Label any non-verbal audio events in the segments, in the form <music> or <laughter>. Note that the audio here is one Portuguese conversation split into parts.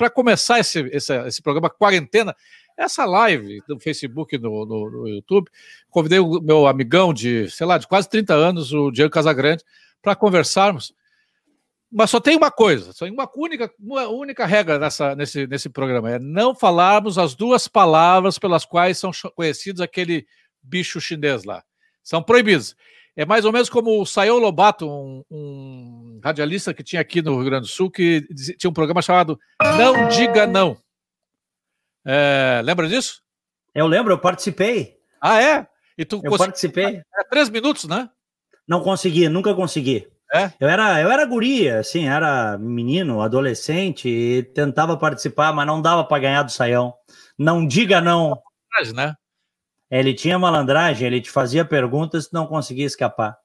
para começar esse, esse, esse programa Quarentena, essa live do Facebook no, no, no, YouTube, convidei o meu amigão de, sei lá, de quase 30 anos, o Diego Casagrande, para conversarmos. Mas só tem uma coisa, só tem uma única, uma única regra nessa, nesse, nesse programa: é não falarmos as duas palavras pelas quais são conhecidos aquele bicho chinês lá. São proibidos. É mais ou menos como o Sayão Lobato, um, um, radialista que tinha aqui no Rio Grande do Sul, que tinha um programa chamado Não Diga Não. É, lembra disso? Eu lembro, eu participei. Ah, é? E tu eu participei. É três minutos, né? Não consegui, nunca consegui. É? Eu era, eu era guria, assim, era menino, adolescente, e tentava participar, mas não dava para ganhar do saião. Não diga não. Né? Ele tinha malandragem, ele te fazia perguntas e não conseguia escapar.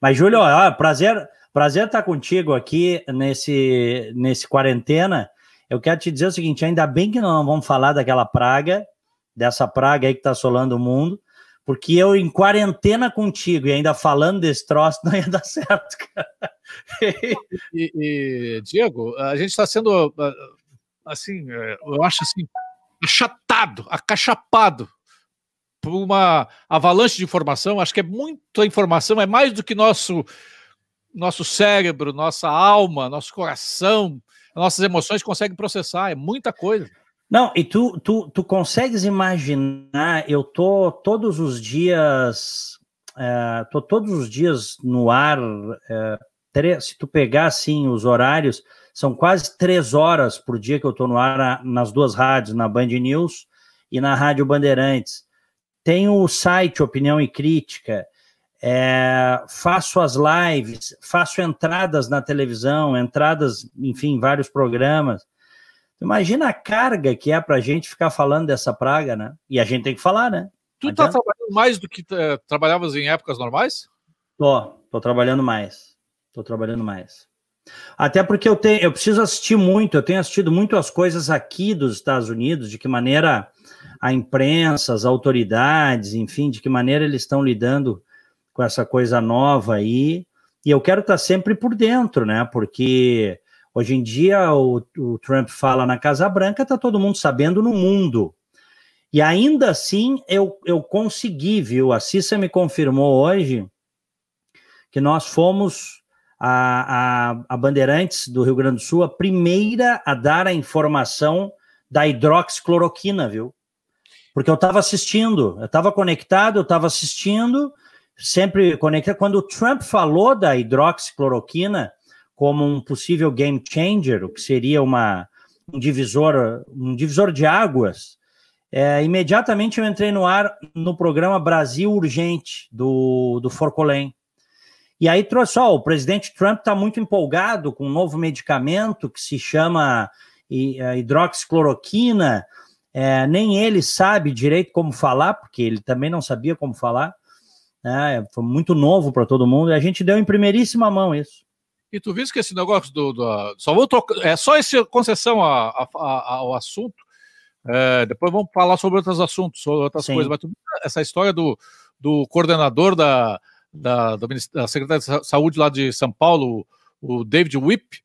Mas, Júlio, ó, prazer, prazer estar contigo aqui nesse, nesse quarentena. Eu quero te dizer o seguinte: ainda bem que não vamos falar daquela praga, dessa praga aí que está assolando o mundo, porque eu em quarentena contigo e ainda falando desse troço não ia <laughs> dar certo, cara. E, e Diego, a gente está sendo assim, eu acho assim, achatado, acachapado por uma avalanche de informação. Acho que é muita informação, é mais do que nosso nosso cérebro, nossa alma, nosso coração, nossas emoções conseguem processar. É muita coisa. Não, e tu, tu, tu consegues imaginar? Eu tô todos os dias, é, tô todos os dias no ar. É, se tu pegar assim os horários, são quase três horas por dia que eu tô no ar nas duas rádios, na Band News e na Rádio Bandeirantes. Tenho o site Opinião e Crítica, é, faço as lives, faço entradas na televisão, entradas, enfim, em vários programas. Imagina a carga que é para a gente ficar falando dessa praga, né? E a gente tem que falar, né? Tu está trabalhando mais do que uh, trabalhavas em épocas normais? Tô, tô trabalhando mais. Tô trabalhando mais. Até porque eu tenho, eu preciso assistir muito, eu tenho assistido muito as coisas aqui dos Estados Unidos, de que maneira a imprensa, as autoridades, enfim, de que maneira eles estão lidando com essa coisa nova aí. E eu quero estar sempre por dentro, né? Porque hoje em dia o, o Trump fala na Casa Branca, está todo mundo sabendo no mundo. E ainda assim eu, eu consegui, viu? A Cissa me confirmou hoje que nós fomos a, a, a, Bandeirantes do Rio Grande do Sul a primeira a dar a informação da hidroxicloroquina, viu? Porque eu estava assistindo, eu estava conectado, eu estava assistindo, sempre conectado. Quando o Trump falou da hidroxicloroquina como um possível game changer, o que seria uma, um divisor, um divisor de águas, é, imediatamente eu entrei no ar no programa Brasil Urgente do, do Forcolém. E aí trouxe, ó, o presidente Trump está muito empolgado com um novo medicamento que se chama é, hidroxicloroquina, é, nem ele sabe direito como falar, porque ele também não sabia como falar. Né? Foi muito novo para todo mundo e a gente deu em primeiríssima mão isso. E tu viste que esse negócio do. do só vou trocar. É só essa concessão a, a, a, ao assunto. É, depois vamos falar sobre outros assuntos, sobre outras Sim. coisas. Mas tu, essa história do, do coordenador da, da, da Secretaria de Saúde lá de São Paulo, o David Whip,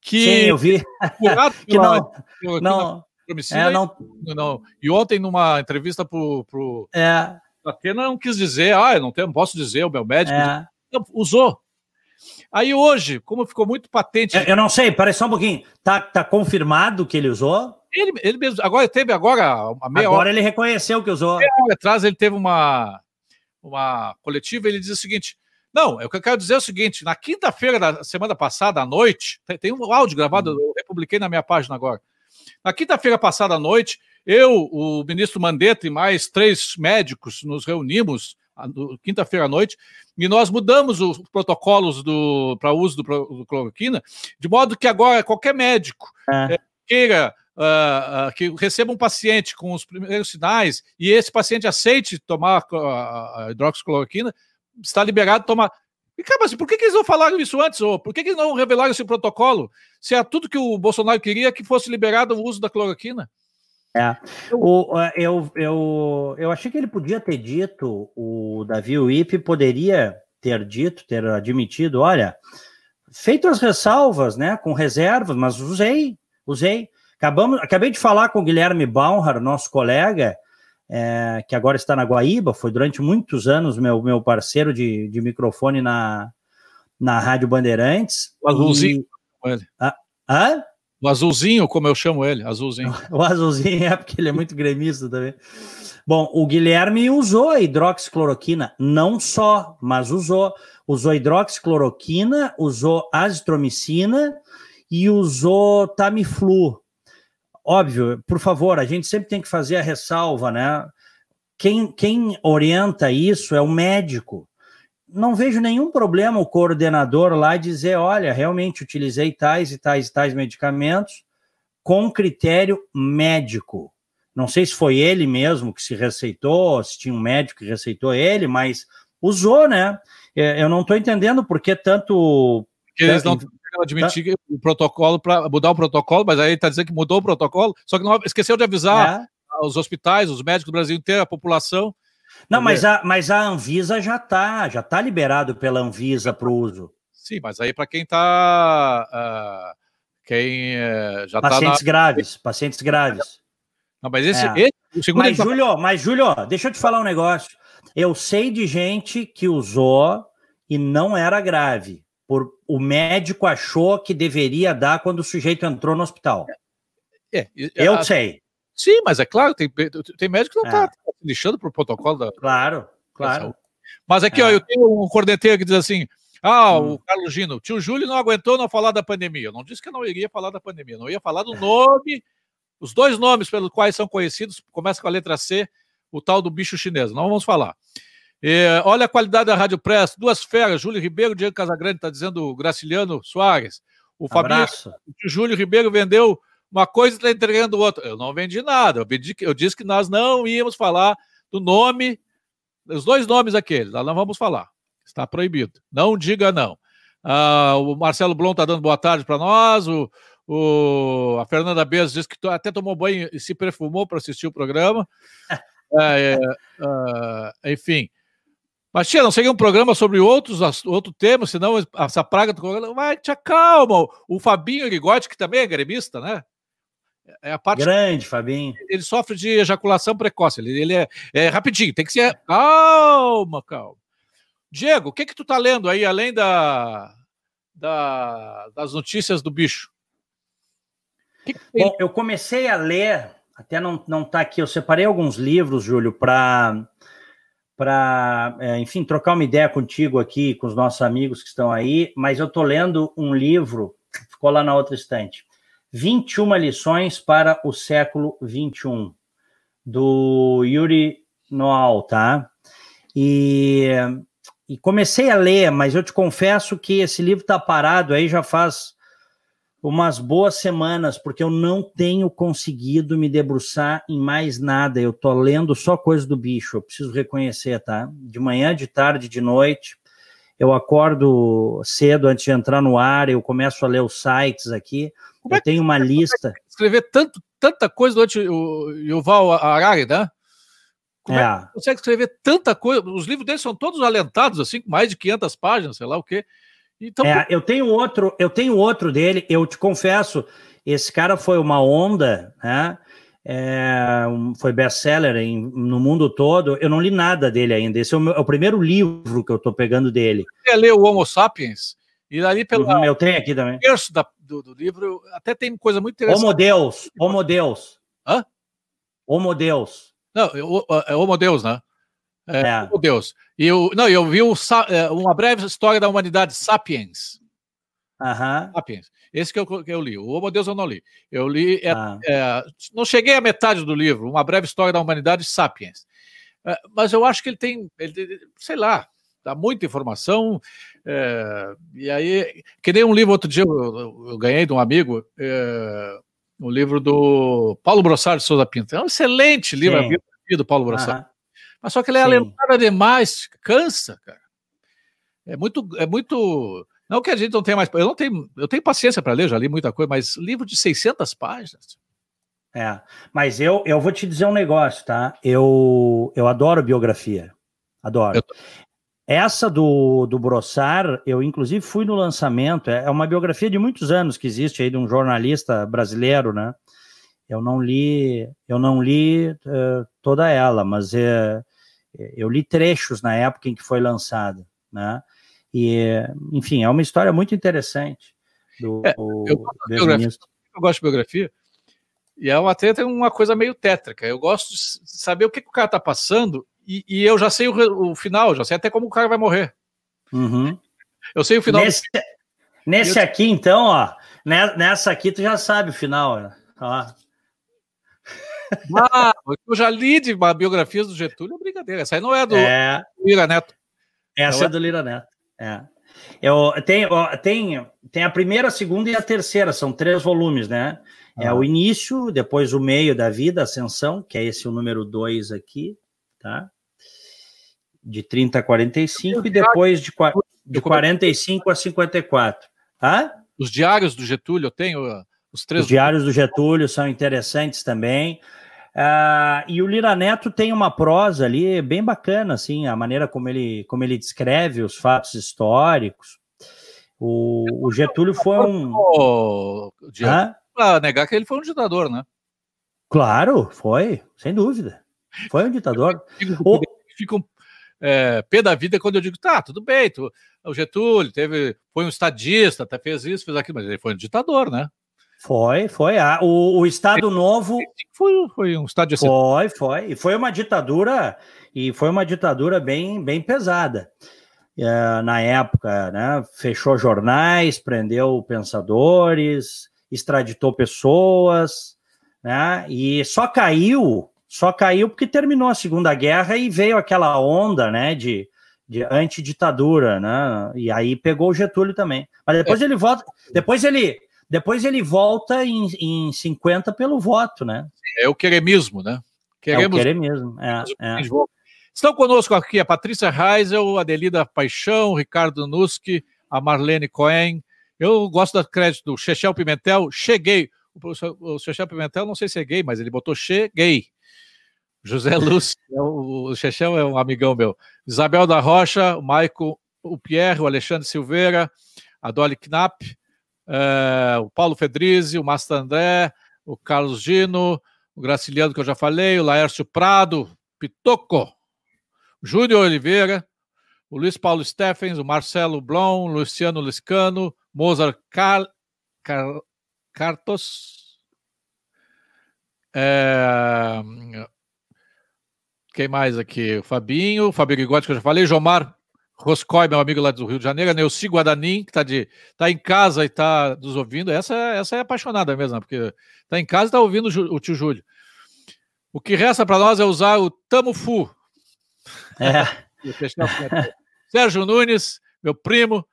que. Sim, eu vi. <laughs> que não, não, é, não... não. E ontem, numa entrevista para o. É. Atena não quis dizer, ah, eu não, tenho, não posso dizer, o meu médico. É. Não, usou. Aí hoje, como ficou muito patente. Eu, eu não sei, parece só um pouquinho. Tá, tá confirmado que ele usou? Ele, ele mesmo. Agora teve agora a meia Agora hora, ele reconheceu que usou. Meia hora atrás ele teve uma, uma coletiva ele diz o seguinte. Não, o que eu quero dizer é o seguinte: na quinta-feira da semana passada, à noite, tem, tem um áudio gravado, hum. eu republiquei na minha página agora. Na quinta-feira passada à noite, eu, o ministro Mandetta e mais três médicos nos reunimos quinta-feira à noite, e nós mudamos os protocolos para uso do, do, cloroquina, de modo que agora qualquer médico é. É, queira uh, uh, que receba um paciente com os primeiros sinais e esse paciente aceite tomar a, a hidroxicloroquina, está liberado tomar. E, cara, assim, por que, que, eles não falaram isso antes? Ou por que, que eles não revelaram esse protocolo? Se é tudo que o Bolsonaro queria que fosse liberado o uso da cloroquina. É. O, eu, eu, eu achei que ele podia ter dito, o Davi Wip poderia ter dito, ter admitido, olha, feito as ressalvas, né, com reservas, mas usei, usei. Acabamos, acabei de falar com o Guilherme Baumhar, nosso colega, é, que agora está na Guaíba, foi durante muitos anos meu, meu parceiro de, de microfone na, na Rádio Bandeirantes. O azulzinho. E... Ele. Ah, hã? O azulzinho, como eu chamo ele, azulzinho. <laughs> o azulzinho é porque ele é muito gremista também. Bom, o Guilherme usou a hidroxicloroquina, não só, mas usou. Usou hidroxicloroquina, usou azitromicina e usou Tamiflu. Óbvio, por favor, a gente sempre tem que fazer a ressalva, né? Quem, quem orienta isso é o médico. Não vejo nenhum problema o coordenador lá dizer: olha, realmente utilizei tais e tais e tais medicamentos com critério médico. Não sei se foi ele mesmo que se receitou, se tinha um médico que receitou ele, mas usou, né? É, eu não estou entendendo por que tanto. Porque eles não admitir tá. o protocolo para mudar o protocolo, mas aí está dizendo que mudou o protocolo, só que não, esqueceu de avisar é. os hospitais, os médicos do Brasil inteiro, a população. Não, mas a, mas a Anvisa já está, já está liberado pela Anvisa para o uso. Sim, mas aí para quem está. Uh, ah, quem uh, já está. Pacientes na... graves, pacientes graves. Não, mas esse, é. esse mas, tá... Júlio, mas, Júlio, deixa eu te falar um negócio. Eu sei de gente que usou e não era grave. Por, o médico achou que deveria dar quando o sujeito entrou no hospital. É, é eu a, sei. Sim, mas é claro, tem, tem médico que não está é. Tá lixando para o protocolo da. Claro, claro. Mas aqui, ó, é. eu tenho um corneteiro que diz assim: ah, hum. o Carlos Gino, tio Júlio não aguentou não falar da pandemia. Eu não disse que eu não iria falar da pandemia, não ia falar do nome, os dois nomes pelos quais são conhecidos, começa com a letra C, o tal do bicho chinês. Não vamos falar. É, olha a qualidade da Rádio Press, duas feras, Júlio Ribeiro, Diego Casagrande, está dizendo o Graciliano Soares. O Fabinho, o Júlio Ribeiro vendeu uma coisa e está entregando outra. Eu não vendi nada, eu, vendi, eu disse que nós não íamos falar do nome, os dois nomes aqueles, nós não vamos falar. Está proibido. Não diga não. Ah, o Marcelo Blom está dando boa tarde para nós, o, o, a Fernanda Bezos disse que até tomou banho e se perfumou para assistir o programa. <laughs> É, é, é, enfim, mas, tia, não seria um programa sobre outros outro tema, senão essa praga do corona. Vai, te acalma. O Fabinho Rigotti, que também é gremista, né? É a parte. Grande, Fabinho. Ele sofre de ejaculação precoce. Ele, ele é, é, rapidinho, tem que ser. Calma, calma. Diego, o que que tu tá lendo aí, além da, da das notícias do bicho? Que que Bom, eu comecei a ler, até não, não tá aqui, eu separei alguns livros, Júlio, para para, é, enfim, trocar uma ideia contigo aqui, com os nossos amigos que estão aí, mas eu estou lendo um livro, ficou lá na outra estante, 21 lições para o século 21, do Yuri Noal, tá? E, e comecei a ler, mas eu te confesso que esse livro está parado aí já faz umas boas semanas, porque eu não tenho conseguido me debruçar em mais nada. Eu tô lendo só coisa do bicho, eu preciso reconhecer, tá? De manhã, de tarde, de noite. Eu acordo cedo antes de entrar no ar, eu começo a ler os sites aqui. Como eu é tenho uma lista. Escrever tanto, tanta coisa durante o Yuval Harari, né? Como é. é que consegue escrever tanta coisa? Os livros dele são todos alentados, assim, com mais de 500 páginas, sei lá o quê. Então, é, eu tenho outro, eu tenho outro dele, eu te confesso, esse cara foi uma onda, né? É, foi best-seller no mundo todo. Eu não li nada dele ainda. Esse é o, meu, é o primeiro livro que eu estou pegando dele. Você leu o Homo Sapiens? E ali pelo eu tenho aqui também. terço da, do, do, livro, até tem coisa muito interessante. Homo Deus. Homo Deus. Hã? Homo Deus. Não, é Homo Deus, né? É, é. Meu Deus. E eu, não, eu vi o, é, uma breve história da humanidade, Sapiens. Uhum. Sapiens. Esse que eu, que eu li. O Homo Deus eu não li. Eu li. É, ah. é, não cheguei à metade do livro, Uma Breve História da Humanidade, Sapiens. É, mas eu acho que ele tem, ele, sei lá, dá muita informação. É, e aí, que nem um livro outro dia eu, eu ganhei de um amigo, um livro do Paulo Brossard de Souza Pinto. É um excelente livro, Sim. a vida do Paulo Brossard. Uhum. Mas só que ele é alentada demais, cansa, cara. É muito, é muito. Não que a gente não tenha mais. Eu não tenho, eu tenho paciência para ler, já li muita coisa, mas livro de 600 páginas. É, mas eu, eu vou te dizer um negócio, tá? Eu, eu adoro biografia. Adoro. Eu... Essa do, do Brossar, eu inclusive fui no lançamento. É, é uma biografia de muitos anos que existe aí de um jornalista brasileiro, né? Eu não li, eu não li uh, toda ela, mas uh, eu li trechos na época em que foi lançada, né? E, enfim, é uma história muito interessante do, é, eu, eu gosto de biografia, e é uma treta, uma coisa meio tétrica. Eu gosto de saber o que, que o cara tá passando e, e eu já sei o, o, final, já sei até como o cara vai morrer. Uhum. Eu sei o final. Nesse, nesse eu... aqui, então, ó, nessa aqui tu já sabe o final. Ó. Ah, eu já li de biografias do Getúlio, é brincadeira. Essa aí não é do é... Lira Neto. Essa é, é do Lira Neto. É. Eu, tem, tem, tem a primeira, a segunda e a terceira, são três volumes, né? É ah. o início, depois o meio da vida, ascensão, que é esse o número dois aqui, tá? De 30 a 45, e depois de, de 45 a 54. Hã? Os diários do Getúlio, eu tenho uh, os três. Os diários do Getúlio são interessantes também. Uh, e o Lira Neto tem uma prosa ali bem bacana, assim, a maneira como ele, como ele descreve os fatos históricos. O, o Getúlio foi um. Para negar que ele foi um ditador, né? Claro, foi, sem dúvida. Foi um ditador. Ficam, ficam é, pé da vida quando eu digo, tá, tudo bem, tu, o Getúlio teve, foi um estadista, até fez isso, fez aquilo, mas ele foi um ditador, né? Foi, foi. Ah, o, o Estado Novo. Foi, foi um Estado de Foi, foi. E foi uma ditadura, e foi uma ditadura bem, bem pesada. É, na época, né? Fechou jornais, prendeu pensadores, extraditou pessoas, né? E só caiu, só caiu porque terminou a Segunda Guerra e veio aquela onda, né? De, de antiditadura, né? E aí pegou o Getúlio também. Mas depois é. ele volta, depois ele depois ele volta em, em 50 pelo voto, né? É o queremismo, né? Queremos, é o queremismo, é, é. Estão conosco aqui a Patrícia Reisel, a Adelida Paixão, Ricardo Nuski, a Marlene Cohen. Eu gosto do crédito do Chechel Pimentel. Cheguei. O Chechel Pimentel, não sei se é gay, mas ele botou cheguei. José <laughs> Lúcio, o Chechel é um amigão meu. Isabel da Rocha, o Maico, o Pierre, o Alexandre Silveira, a Dolly Knapp, é, o Paulo Fedrizzi, o Masta André, o Carlos Gino, o Graciliano, que eu já falei, o Laércio Prado, Pitoco, Júnior Oliveira, o Luiz Paulo Steffens, o Marcelo Blom, Luciano Liscano, Mozart Car... Car... Cartos. É... Quem mais aqui? O Fabinho, o Fabio Rigotti, que eu já falei, Jomar Roscoe, meu amigo lá do Rio de Janeiro, Neuci Guadanin, que está tá em casa e está nos ouvindo. Essa, essa é apaixonada mesmo, porque está em casa e está ouvindo o tio Júlio. O que resta para nós é usar o Tamo Fu. É. <laughs> Sérgio Nunes, meu primo,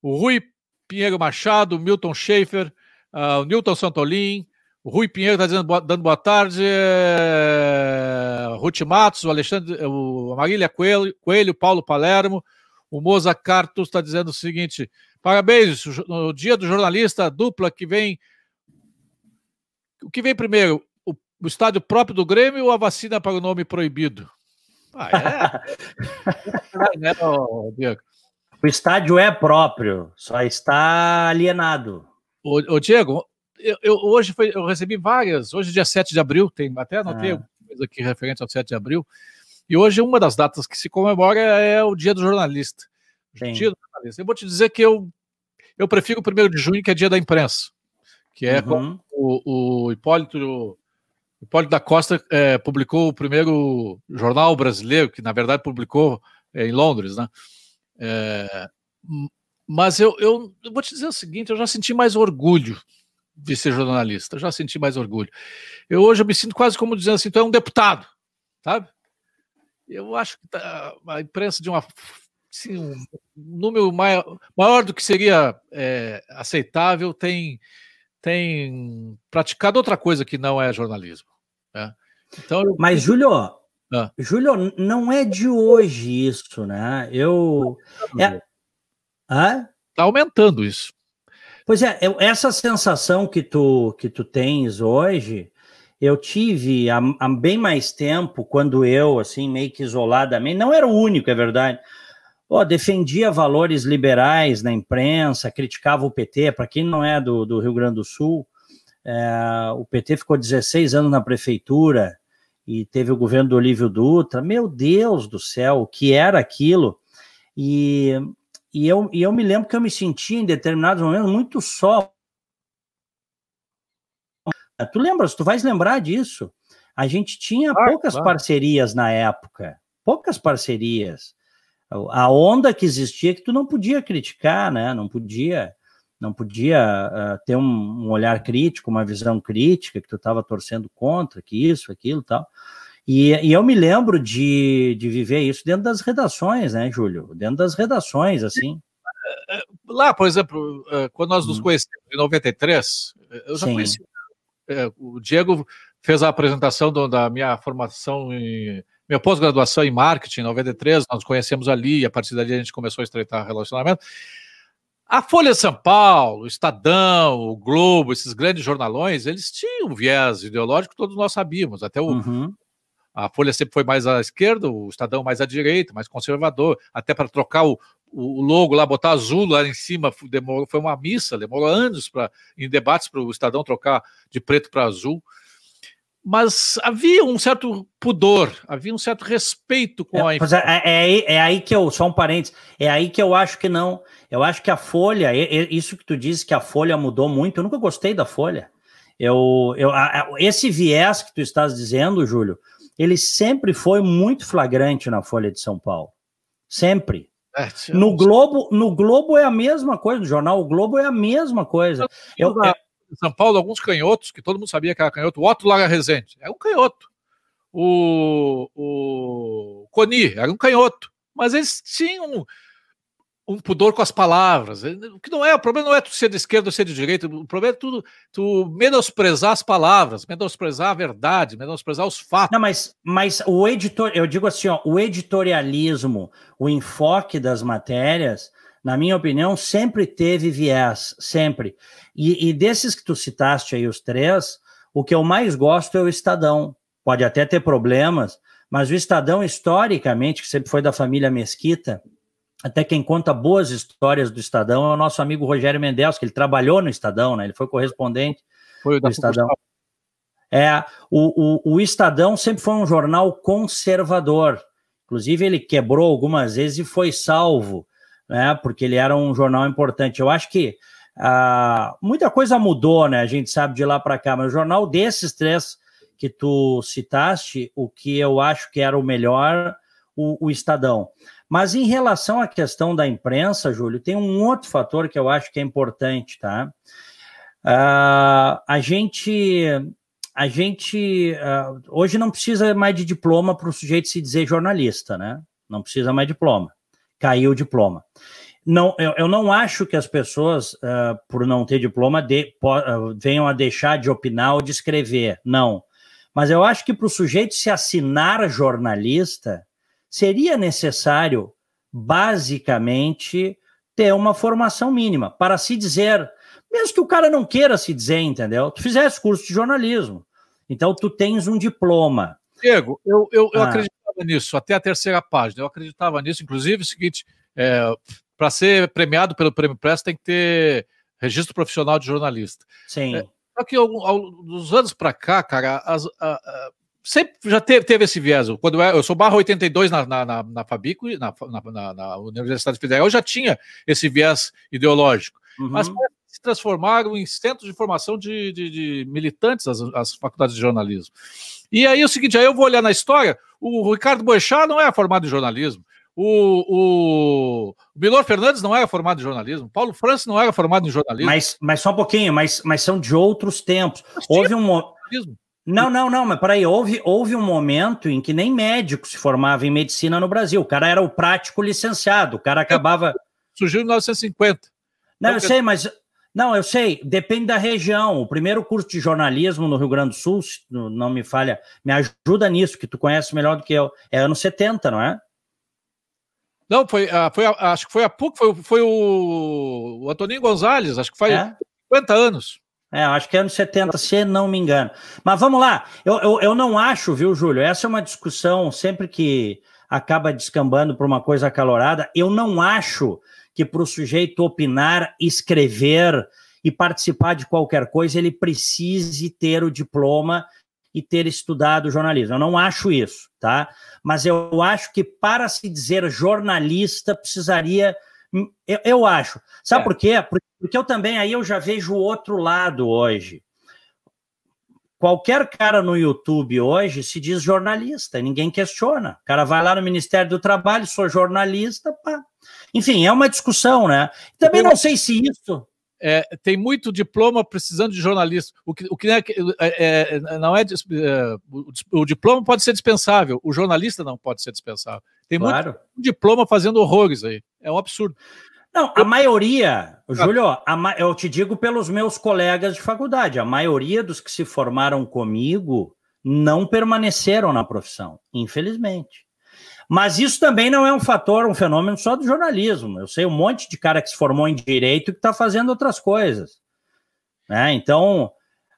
o Rui Pinheiro Machado, o Milton Schaefer, uh, o Newton Santolin, o Rui Pinheiro está dando boa tarde, é... Ruth Matos, o Alexandre, o Marília Coelho, Coelho, Paulo Palermo, o Moza Cartos está dizendo o seguinte: parabéns, no dia do jornalista, dupla que vem. O que vem primeiro? O, o estádio próprio do Grêmio ou a vacina para o nome proibido? Ah, é? <laughs> é Diego? O estádio é próprio, só está alienado. Ô, ô Diego, eu, eu, hoje foi, eu recebi várias. Hoje, dia 7 de abril, tem até anotei ah. coisa aqui referente ao 7 de abril. E hoje uma das datas que se comemora é o Dia do Jornalista. Dia do jornalista. Eu vou te dizer que eu, eu prefiro o primeiro de junho, que é dia da imprensa, que é uhum. o, o Hipólito, Hipólito da Costa é, publicou o primeiro jornal brasileiro, que na verdade publicou é, em Londres, né? É, mas eu, eu, eu, vou te dizer o seguinte: eu já senti mais orgulho de ser jornalista, já senti mais orgulho. Eu hoje eu me sinto quase como dizendo assim: tu é um deputado, sabe? Eu acho que tá, a imprensa de uma assim, um número maior, maior do que seria é, aceitável tem tem praticado outra coisa que não é jornalismo. Né? Então, eu... Mas, Júlio, ah. Júlio, não é de hoje isso, né? Eu. É... Ah? Tá aumentando isso. Pois é, essa sensação que tu, que tu tens hoje, eu tive há, há, bem mais tempo, quando eu, assim, meio que isoladamente, não era o único, é verdade, defendia valores liberais na imprensa, criticava o PT, para quem não é do, do, Rio Grande do Sul, É, o PT ficou 16 anos na prefeitura e teve o governo do Olívio Dutra. Meu Deus do céu, o que era aquilo? E, e, eu, e eu me lembro que eu me sentia em determinados momentos muito só. Tu lembras? Tu vais lembrar disso? A gente tinha ah, poucas claro. parcerias na época, poucas parcerias. A onda que existia que tu não podia criticar, né? Não podia não podia uh, ter um, um, olhar crítico, uma visão crítica, que tu estava torcendo contra, que isso, aquilo tal. E, e, eu me lembro de, de viver isso dentro das redações, né, Júlio? Dentro das redações, assim. É, é, lá, por exemplo, é, quando nós nos hum. conhecemos em 93, eu já Sim. conheci. O Diego fez a apresentação do, da minha formação em minha pós-graduação em marketing em 93, nós nos conhecemos ali, e a partir dali a gente começou a estreitar relacionamento. A Folha de São Paulo, o Estadão, o Globo, esses grandes jornalões, eles tinham um viés ideológico, todos nós sabíamos. Até o, uhum. a Folha sempre foi mais à esquerda, o Estadão mais à direita, mais conservador. Até para trocar o, o logo lá, botar azul lá em cima, demorou, foi uma missa, demorou anos pra, em debates para o Estadão trocar de preto para azul mas havia um certo pudor, havia um certo respeito com é, a é, é, é, aí que eu, só um parênteses, é aí que eu acho que não. Eu acho que a Folha, isso que tu dizes que a Folha mudou muito, eu nunca gostei da Folha. Eu, eu, a, esse viés que tu estás dizendo, Júlio, ele sempre foi muito flagrante na Folha de São Paulo. Sempre. É, no Globo, no Globo é a mesma coisa, no jornal O Globo é a mesma coisa. Eu, eu, em São Paulo alguns canhotos, que todo mundo sabia que era canhoto. O Otto Lara Rezende era um canhoto. O, o Coni era um canhoto. Mas eles tinham um pudor com as palavras. O que não é, o problema não é tu ser de esquerda ou ser de direita, o problema é tu, tu menosprezar as palavras, menosprezar a verdade, menosprezar os fatos. Não, mas, mas o editor, eu digo assim, ó, o editorialismo, o enfoque das matérias, na minha opinião, sempre teve viés, sempre. E, e, desses que tu citaste aí, os três, o que eu mais gosto é o Estadão. Pode até ter problemas, mas o Estadão, historicamente, que sempre foi da família Mesquita, até quem conta boas histórias do Estadão é o nosso amigo Rogério Mendes, que ele trabalhou no Estadão, né? Ele foi correspondente foi do Estadão. É, o, o, o Estadão sempre foi um jornal conservador. Inclusive, ele quebrou algumas vezes e foi salvo, né? Porque ele era um jornal importante. Eu acho que ah, muita coisa mudou, né? A gente sabe de lá para cá, mas o jornal desses três que tu citaste, o que eu acho que era o melhor, o, o Estadão. Mas em relação à questão da imprensa, Júlio, tem um outro fator que eu acho que é importante, tá? Uh, a gente, a gente uh, hoje não precisa mais de diploma para o sujeito se dizer jornalista, né? Não precisa mais diploma. Caiu o diploma não, eu, eu, não acho que as pessoas, uh, por não ter diploma, de, venham a deixar de opinar ou de escrever. Não. Mas eu acho que para o sujeito se assinar jornalista, seria necessário, basicamente, ter uma formação mínima para se dizer, mesmo que o cara não queira se dizer, entendeu? Tu fizesse curso de jornalismo. Então, tu tens um diploma. Diego, eu, eu, eu ah. acreditava nisso, até a terceira página. Eu acreditava nisso, inclusive, é o seguinte. É, para ser premiado pelo Prêmio Press tem que ter registro profissional de jornalista. Sim. É, só que dos anos para cá, cara, as, a, a, sempre já teve, teve, esse viés. Quando eu, eu sou barra 82 na, na, na, na Fabico, na, na, na, Universidade Federal, eu já tinha esse viés ideológico. Uhum. Mas se transformaram em centros de formação de, de, de militantes as, as, faculdades de jornalismo. E aí é o seguinte, aí eu vou olhar na história, o Ricardo Boechat não é formado em jornalismo, o, o, Milor Fernandes não era formado em jornalismo, Paulo França não era formado em jornalismo. Mas, mas só um pouquinho, mas, mas são de outros tempos. Houve um. Não, não, não, mas peraí, houve, houve um momento em que nem médico se formava em medicina no Brasil. O cara era o prático licenciado, o cara acabava. Surgiu em 1950. Não, eu sei, mas. Não, eu sei, depende da região. O primeiro curso de jornalismo no Rio Grande do Sul, não me falha, me ajuda nisso, que tu conhece melhor do que eu. É anos 70, não é? Não, foi, foi acho que foi a PUC, foi, foi o, o Antoninho Gonzalez, acho que faz é? 50 anos. É, acho que é anos 70, se não me engano. Mas vamos lá, eu, eu, eu não acho, viu, Júlio? Essa é uma discussão sempre que acaba descambando para uma coisa acalorada. Eu não acho que para o sujeito opinar, escrever e participar de qualquer coisa, ele precise ter o diploma e ter estudado jornalismo. Eu não acho isso, tá? Mas eu acho que para se dizer jornalista precisaria. Eu, eu acho. Sabe é. por quê? Porque eu também aí eu já vejo o outro lado hoje. Qualquer cara no YouTube hoje se diz jornalista, ninguém questiona. O cara vai lá no Ministério do Trabalho, sou jornalista, pá. Enfim, é uma discussão, né? Também não sei se isso. É, tem muito diploma precisando de jornalista. O que, o que é, é, é não é, é o, o, diploma pode ser dispensável, o jornalista não pode ser dispensável. Tem claro. muito diploma fazendo horrores aí. É um absurdo. Não, a maioria, Júlio, a, eu te digo pelos meus colegas de faculdade, a maioria dos que se formaram comigo não permaneceram na profissão, infelizmente. Mas isso também não é um fator, um fenômeno só do jornalismo. Eu sei um monte de cara que se formou em direito e que está fazendo outras coisas. Né? Então,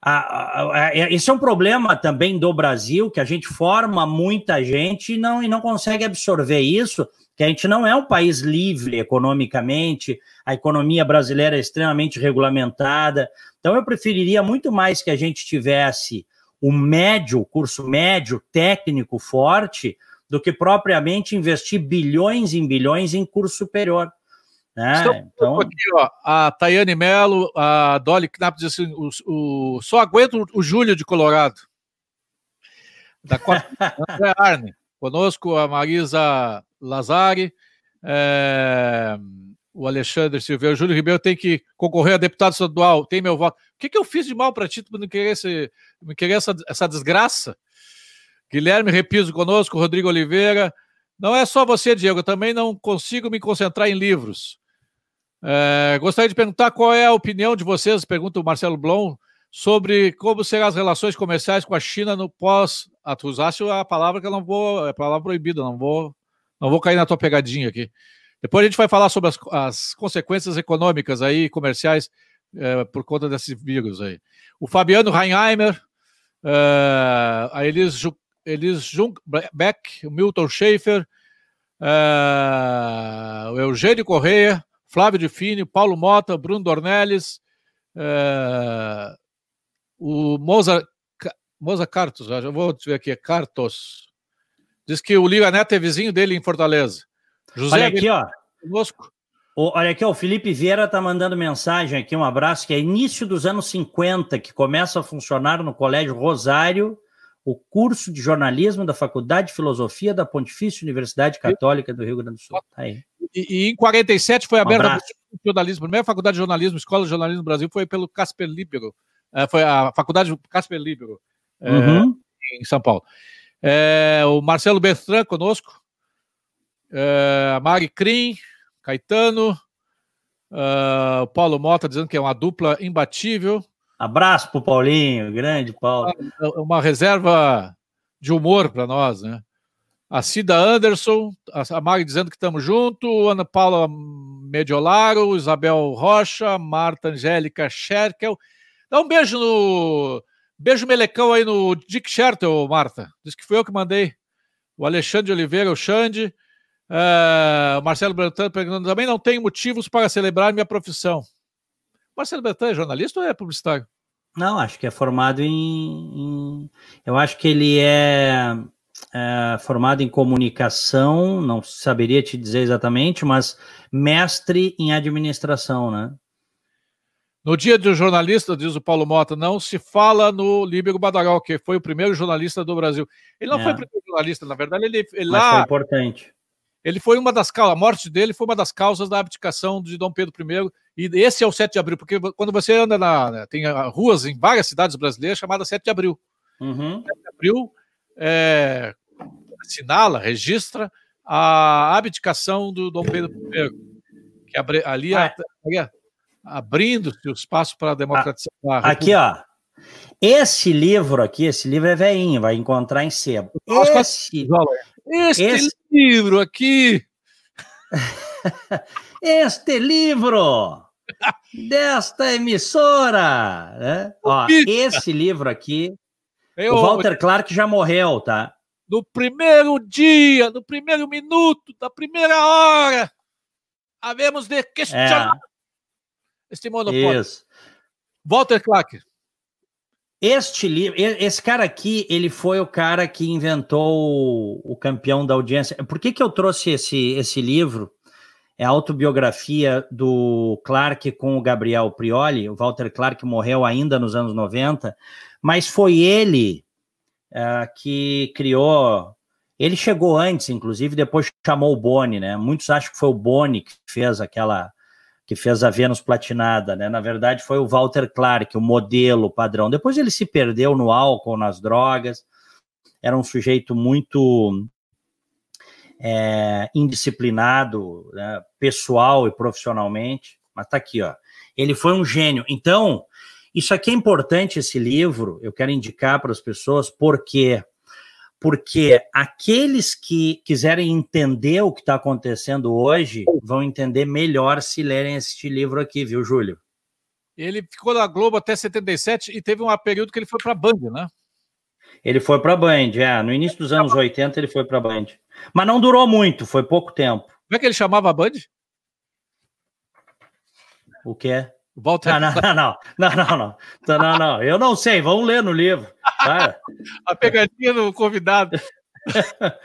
a, a, a, esse é um problema também do Brasil, que a gente forma muita gente e não, e não consegue absorver isso que a gente não é um país livre economicamente, a economia brasileira é extremamente regulamentada. Então, eu preferiria muito mais que a gente tivesse o médio, curso médio, técnico forte, do que propriamente investir bilhões em bilhões em curso superior. Né? Então... Aqui, ó, a Tayane Mello, a Dolly Knapp diz assim: o, o, só aguento o Júlio de Colorado. Da <laughs> André Arne. Conosco a Marisa Lazari, é, o Alexandre Silveira, o Júlio Ribeiro tem que concorrer a deputado estadual, tem meu voto. O que, que eu fiz de mal para ti para não querer, esse, não querer essa, essa desgraça? Guilherme Repiso conosco, Rodrigo Oliveira. Não é só você, Diego, eu também não consigo me concentrar em livros. É, gostaria de perguntar qual é a opinião de vocês, pergunta o Marcelo Blom, sobre como serão as relações comerciais com a China no pós. Tu usasse a palavra que eu não vou, é palavra proibida, não vou não vou cair na tua pegadinha aqui. Depois a gente vai falar sobre as, as consequências econômicas aí, comerciais, é, por conta desse vírus aí. O Fabiano Reinheimer, é, a Elis, Elis Jungbeck, o Milton Schaefer, é, o Eugênio Correia, Flávio de Fini, Paulo Mota, Bruno Dornelles, é, o Moza, Moza Cartos, já vou ver aqui, é Cartos, Diz que o Liga Neto é vizinho dele em Fortaleza. José Olha aqui, ó. Conosco. olha aqui, ó, o Felipe Vieira tá mandando mensagem aqui, um abraço, que é início dos anos 50, que começa a funcionar no Colégio Rosário, o curso de jornalismo da Faculdade de Filosofia da Pontifícia Universidade Católica do Rio Grande do Sul. Tá aí. E, e em 47 foi aberta um a jornalismo. A primeira faculdade de jornalismo, Escola de Jornalismo do Brasil, foi pelo Casper Libero. É, foi a faculdade Casper Libero, é, uhum. em São Paulo. É, o Marcelo Bertrand conosco, é, a Mari Crim, Caetano, é, o Paulo Mota dizendo que é uma dupla imbatível. Abraço pro Paulinho, grande Paulo. Uma reserva de humor para nós, né? A Cida Anderson, a Mari dizendo que estamos junto, Ana Paula Mediolaro, Isabel Rocha, Marta Angélica Scherkel. Dá um beijo no Beijo melecão aí no Dick Schertel, Marta. Diz que foi eu que mandei. O Alexandre Oliveira, o Xande. Uh, Marcelo Bretan perguntando também não tenho motivos para celebrar minha profissão. Marcelo Bretan é jornalista ou é publicitário? Não, acho que é formado em. em... Eu acho que ele é, é, formado em comunicação, não saberia te dizer exatamente, mas mestre em administração, né? No dia do jornalista, diz o Paulo Mota, não se fala no Líbero Badagal, que foi o primeiro jornalista do Brasil. Ele não é. foi o primeiro jornalista, na verdade, ele, ele lá. Foi importante. Ele foi uma das causas, a morte dele foi uma das causas da abdicação de Dom Pedro I. E esse é o 7 de abril, porque quando você anda na. Tem ruas em várias cidades brasileiras chamadas 7 de abril. Uhum. 7 de abril é, assinala, registra a abdicação do Dom Pedro I. Que ali ah, é abrindo-se o espaço para a democratização. Aqui, ó. Esse livro aqui, esse livro é veinho, vai encontrar em sebo. Esse, este esse... livro aqui. <laughs> este livro <laughs> desta emissora. Né? Ó, esse livro aqui. Eu, o Walter Clark já morreu, tá? No primeiro dia, no primeiro minuto, da primeira hora, havemos de questionar é este monopólio. Isso. Walter Clark. Este livro, esse cara aqui, ele foi o cara que inventou o, campeão da audiência. Por que, que eu trouxe esse, esse livro? É a autobiografia do Clark com o Gabriel Prioli. O Walter Clark morreu ainda nos anos 90, mas foi ele uh, que criou. Ele chegou antes, inclusive, depois chamou o Boni, né? Muitos acham que foi o Boni que fez aquela que fez a Vênus Platinada, né? Na verdade, foi o Walter Clark, o modelo padrão. Depois ele se perdeu no álcool, nas drogas. Era um sujeito muito é, indisciplinado, né? pessoal e profissionalmente. Mas tá aqui, ó. Ele foi um gênio. Então, isso aqui é importante, esse livro. Eu quero indicar para as pessoas porque porque aqueles que quiserem entender o que está acontecendo hoje vão entender melhor se lerem este livro aqui, viu, Júlio? Ele ficou na Globo até 77 e teve um período que ele foi para a Band, né? Ele foi para a Band, é. No início dos anos 80 ele foi para a Band. Mas não durou muito, foi pouco tempo. Como é que ele chamava a Band? O quê? Walter. Não, não, não, não, não, não, não, não, não, eu não sei, vamos ler no livro. Para. <laughs> a pegadinha do convidado. <laughs>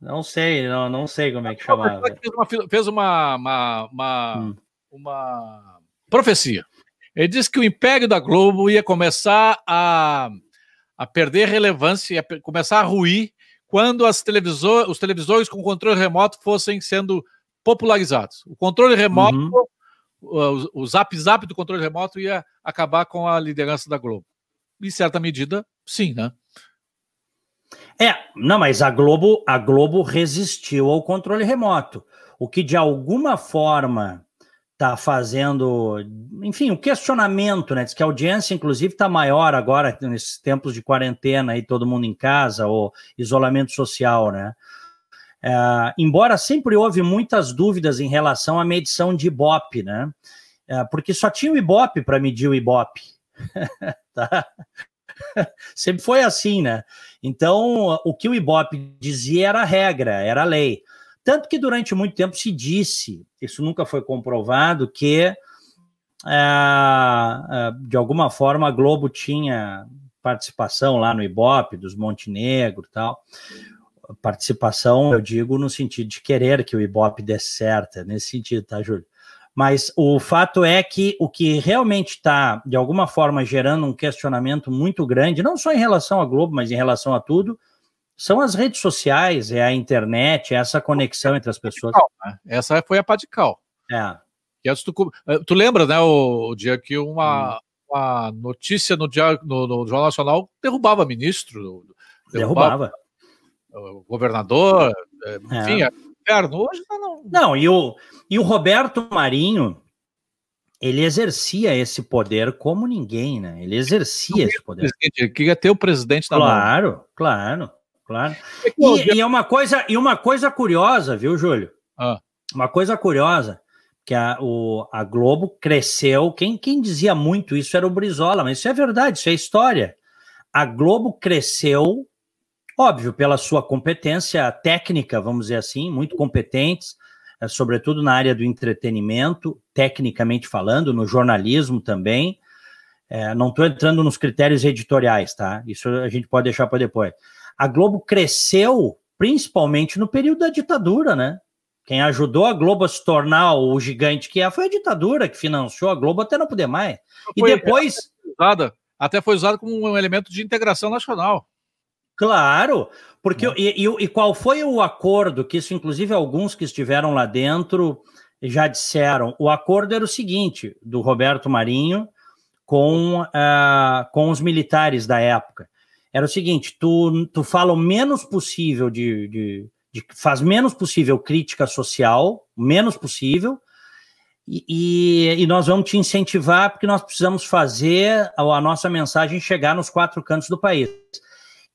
Não sei, não, não sei como é que chamava. Fez uma, fez uma, uma, uma, hum. uma profecia. Ele disse que o império da Globo ia começar a, a perder relevância, ia começar a ruir quando as televisor, os televisores com controle remoto fossem sendo popularizados. O controle remoto uhum o, zap zap do controle remoto ia acabar com a liderança da Globo. Em certa medida, sim, né? É, não, mas a Globo, a Globo resistiu ao controle remoto, o que de alguma forma está fazendo, enfim, o um questionamento, né? Diz que a audiência, inclusive, está maior agora nesses tempos de quarentena e todo mundo em casa ou isolamento social, né? É, embora sempre houve muitas dúvidas em relação à medição de Ibope, né? É, porque só tinha o Ibope para medir o Ibope. <laughs> tá? sempre foi assim, né? Então, o que o Ibope dizia era regra, era lei. Tanto que durante muito tempo se disse, isso nunca foi comprovado, que é, é de alguma forma a Globo tinha participação lá no Ibope, dos Montenegro e tal participação, eu digo no sentido de querer que o Ibope dê certo, é nesse sentido, tá, Júlio? Mas o fato é que o que realmente está, de alguma forma, gerando um questionamento muito grande, não só em relação à Globo, mas em relação a tudo, são as redes sociais, é a internet, é essa conexão entre as pessoas. Né? Essa foi a Padical. É. Tu, eh, tu lembra, né, o, o dia que uma, hum. uma notícia no, dia, no, no Jornal Nacional derrubava ministro? Derrubava. derrubava governador, é, enfim, é. inferno. Hoje não. Não, e o, e o Roberto Marinho, ele exercia esse poder como ninguém, né? Ele exercia esse poder. Ele queria ter o presidente da Claro, mão. claro, claro. É e, e, é uma coisa, e uma coisa curiosa, viu, Júlio? Ah. Uma coisa curiosa, que a, o, a Globo cresceu. Quem, quem dizia muito isso era o Brizola, mas isso é verdade, isso é história. A Globo cresceu Óbvio, pela sua competência técnica, vamos dizer assim, muito competentes, eh, sobretudo na área do entretenimento, tecnicamente falando, no jornalismo também. É, não estou entrando nos critérios editoriais, tá? Isso a gente pode deixar para depois. A Globo cresceu principalmente no período da ditadura, né? Quem ajudou a Globo a se tornar o gigante que é foi a ditadura, que financiou a Globo até não poder mais. E depois. Usada, até foi usado como um elemento de integração nacional. Claro, porque e, e, e, qual foi o acordo que isso, inclusive, alguns que estiveram lá dentro já disseram. O acordo era o seguinte: do Roberto Marinho com, uh, com os militares da época. Era o seguinte: tu, tu fala o menos possível de, de, de faz menos possível crítica social, menos possível, e, e, e, nós vamos te incentivar porque nós precisamos fazer a, a nossa mensagem chegar nos quatro cantos do país.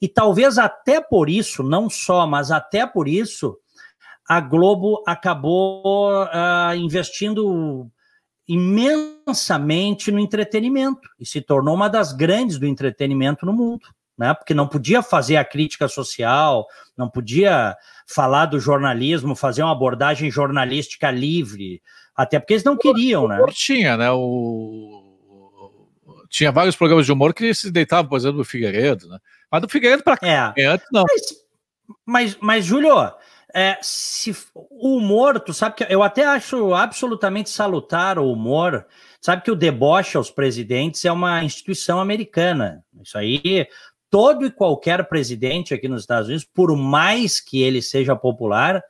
E talvez até por isso, não só, mas até por isso, a Globo acabou uh, investindo imensamente no entretenimento e se tornou uma das grandes do entretenimento no mundo, né? Porque não podia fazer a crítica social, não podia falar do jornalismo, fazer uma abordagem jornalística livre, Até porque eles não queriam, né? Tinha, né? O... Tinha vários programas de humor que se deitavam, por exemplo, do Figueiredo, né? Mas do Figueiredo para cá, é. antes não. Mas, mas, mas Júlio, é, se o humor, tu sabe que eu até acho absolutamente salutar o humor. Sabe que o deboche aos presidentes é uma instituição americana. Isso aí, todo e qualquer presidente aqui nos Estados Unidos, por mais que ele seja popular,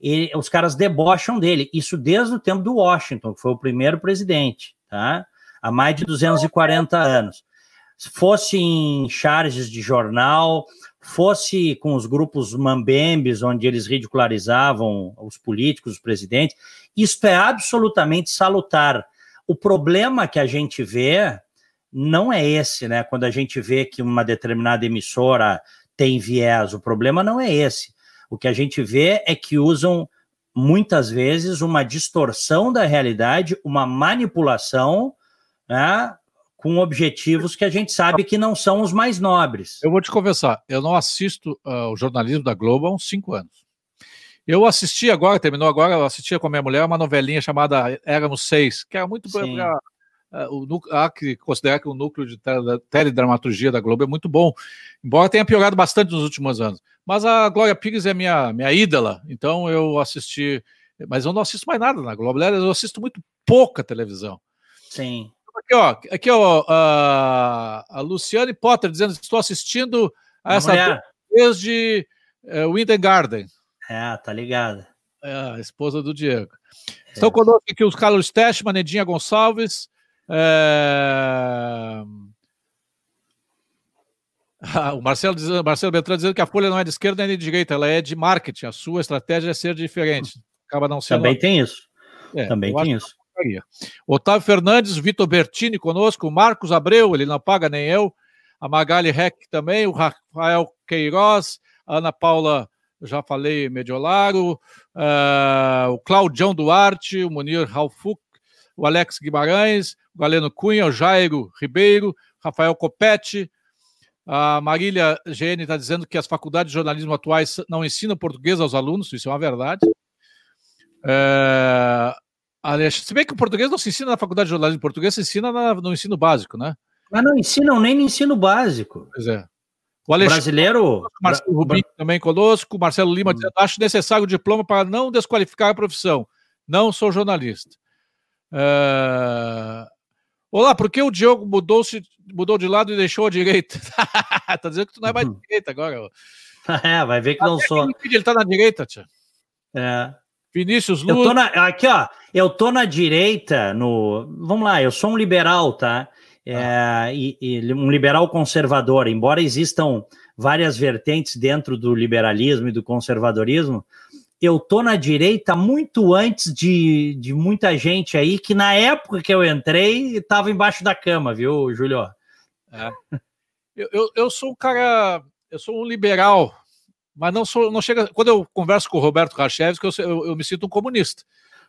ele, os caras debocham dele. Isso desde o tempo do Washington, que foi o primeiro presidente, tá? Há mais de 240 anos. Se fosse em charges de jornal, fosse com os grupos mambembes, onde eles ridicularizavam os políticos, os presidentes, isto é absolutamente salutar. O problema que a gente vê não é esse, né? Quando a gente vê que uma determinada emissora tem viés, o problema não é esse. O que a gente vê é que usam muitas vezes uma distorção da realidade, uma manipulação, né? Com objetivos que a gente sabe que não são os mais nobres. Eu vou te conversar, eu não assisto uh, o jornalismo da Globo há uns cinco anos. Eu assisti agora, terminou agora, eu assistia com a minha mulher uma novelinha chamada Éramos Seis, que era muito para uh, o há que considerar que o núcleo de teledramaturgia da Globo é muito bom, embora tenha piorado bastante nos últimos anos. Mas a Glória Pires é minha, minha ídola, então eu assisti, mas eu não assisto mais nada na Globo, eu assisto muito pouca televisão. Sim. Aqui, ó, aqui, ó, a, a Luciane Potter dizendo que estou assistindo a essa desde uh, Winden Garden. É, tá ligado. É, a esposa do Diego. É. Estão conosco aqui os Carlos Testman, Nedinha Gonçalves. É... <laughs> O Marcelo, diz, Marcelo Beltrão dizendo que a Folha não é de esquerda nem de direita, ela é de marketing. A sua estratégia é ser diferente. Acaba não sendo. Também tem isso. É, Também tem isso. Otávio Fernandes, Vitor Bertini conosco, Marcos Abreu, ele não paga nem eu, a Magali Reck também, o Rafael Queiroz, Ana Paula, já falei, Mediolaro, uh, o Claudião Duarte, o Munir Ralfuk, o Alex Guimarães, o Galeno Cunha, o Jairo Ribeiro, Rafael Copete, a Marília GN está dizendo que as faculdades de jornalismo atuais não ensinam português aos alunos, isso é uma verdade. É, se bem que o português não se ensina na faculdade de jornalismo português, se ensina no ensino básico, né? Mas não ensinam nem no ensino básico. Pois é. O Alexandre, brasileiro. Marcelo Rubinho também conosco. Marcelo Lima hum. dizendo: acho necessário o diploma para não desqualificar a profissão. Não sou jornalista. Uh... Olá, por que o Diogo mudou, -se, mudou de lado e deixou a direita? <laughs> tá dizendo que tu não é mais uhum. direita agora. <laughs> É, vai ver que não sou. Ele tá na direita, tia. É. Vinícius Luz. Eu tô na, aqui, ó. Eu tô na direita, no. Vamos lá, eu sou um liberal, tá? É, ah. e, e, um liberal conservador, embora existam várias vertentes dentro do liberalismo e do conservadorismo, eu tô na direita muito antes de, de muita gente aí que na época que eu entrei estava embaixo da cama, viu, Júlio? É. Eu, eu, eu, sou um cara, eu sou um liberal mas não sou, não chega. Quando eu converso com o Roberto Rachevski, eu, eu, eu me sinto um comunista.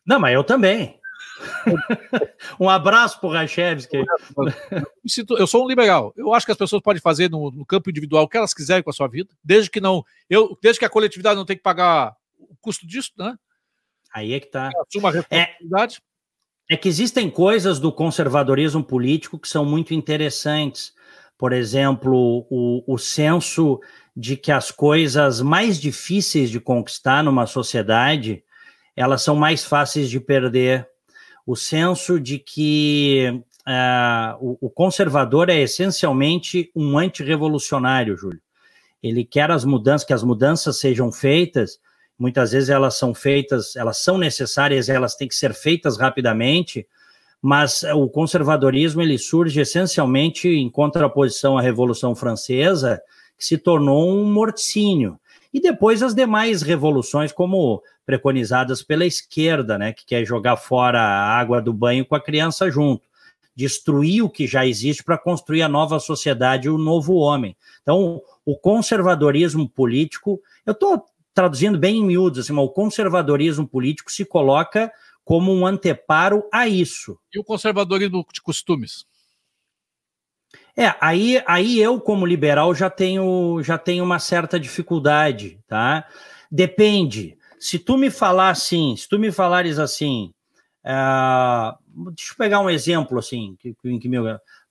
Não, mas eu também. <laughs> um abraço para o Rachevski. Eu, eu sou um liberal. Eu acho que as pessoas podem fazer no, no, campo individual o que elas quiserem com a sua vida, desde que não, eu, desde que a coletividade não tenha que pagar o custo disso, né? Aí é que tá. Assuma a responsabilidade. É, é que existem coisas do conservadorismo político que são muito interessantes. Por exemplo, o, o senso de que as coisas mais difíceis de conquistar numa sociedade, elas são mais fáceis de perder. O senso de que uh, o, o, conservador é essencialmente um antirrevolucionário, Júlio. Ele quer as mudanças, que as mudanças sejam feitas, muitas vezes elas são feitas, elas são necessárias, elas têm que ser feitas rapidamente, mas o conservadorismo ele surge essencialmente em contraposição à Revolução Francesa, que se tornou um morticínio. E depois as demais revoluções, como preconizadas pela esquerda, né, que quer jogar fora a água do banho com a criança junto, destruir o que já existe para construir a nova sociedade, o novo homem. Então, o conservadorismo político, eu estou traduzindo bem em miúdos, assim, o conservadorismo político se coloca como um anteparo a isso. E o conservadorismo de costumes? É, aí, aí eu, como liberal, já tenho, já tenho uma certa dificuldade, tá? Depende. Se tu me falar assim, se tu me falares assim, Uh, deixa eu pegar um exemplo assim, que, que, que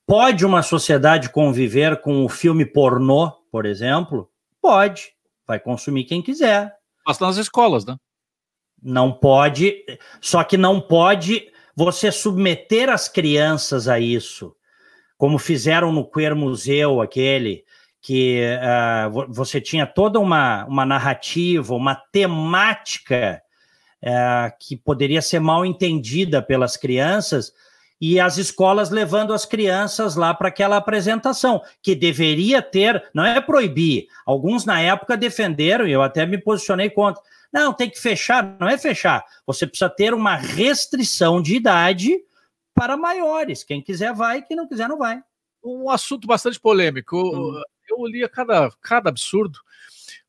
pode uma sociedade conviver com o filme pornô, por exemplo? Pode, vai consumir quem quiser. Mas nas escolas, né? Não pode, só que não pode você submeter as crianças a isso, como fizeram no Queer Museu, aquele que uh, você tinha toda uma, uma narrativa, uma temática uh, que poderia ser mal entendida pelas crianças, e as escolas levando as crianças lá para aquela apresentação, que deveria ter, não é proibir. Alguns na época defenderam, e eu até me posicionei contra. Não, tem que fechar, não é fechar. Você precisa ter uma restrição de idade para maiores. Quem quiser vai, quem não quiser não vai. Um assunto bastante polêmico. Hum. Eu lia cada, cada absurdo.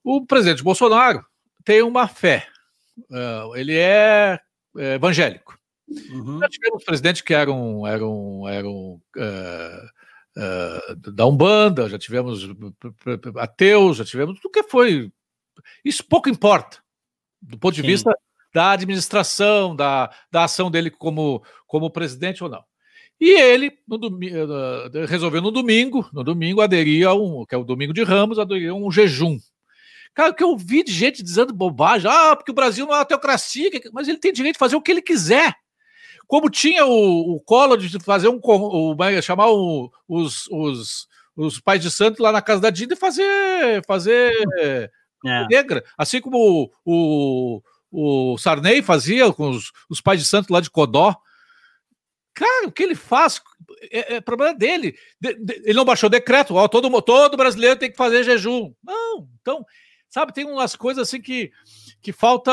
O presidente Bolsonaro tem uma fé. Uh, ele é, é evangélico. Uhum. Já tivemos presidentes que eram, eram, eram uh, uh, da Umbanda, já tivemos ateus, já tivemos tudo que foi. Isso pouco importa, do ponto de Sim. vista da administração, da, da ação dele como, como presidente ou não. E ele no domingo, eh, resolveu no domingo, no domingo aderir a um, que é o domingo de Ramos, aderir a um jejum. Cara, que eu vi de gente dizendo bobagem, ah, porque o Brasil não é uma teocracia, mas ele tem direito de fazer o que ele quiser. Como tinha o, o Collor de fazer um. O, chamar o, os, os, os pais de santo lá na casa da Dida e fazer. fazer é. negra. Assim como o, o, o Sarney fazia com os, os pais de santo lá de Codó. Cara, o que ele faz é, é problema dele. De, de, ele não baixou decreto, ó, todo, todo brasileiro tem que fazer jejum. Não, então, sabe, tem umas coisas assim que que falta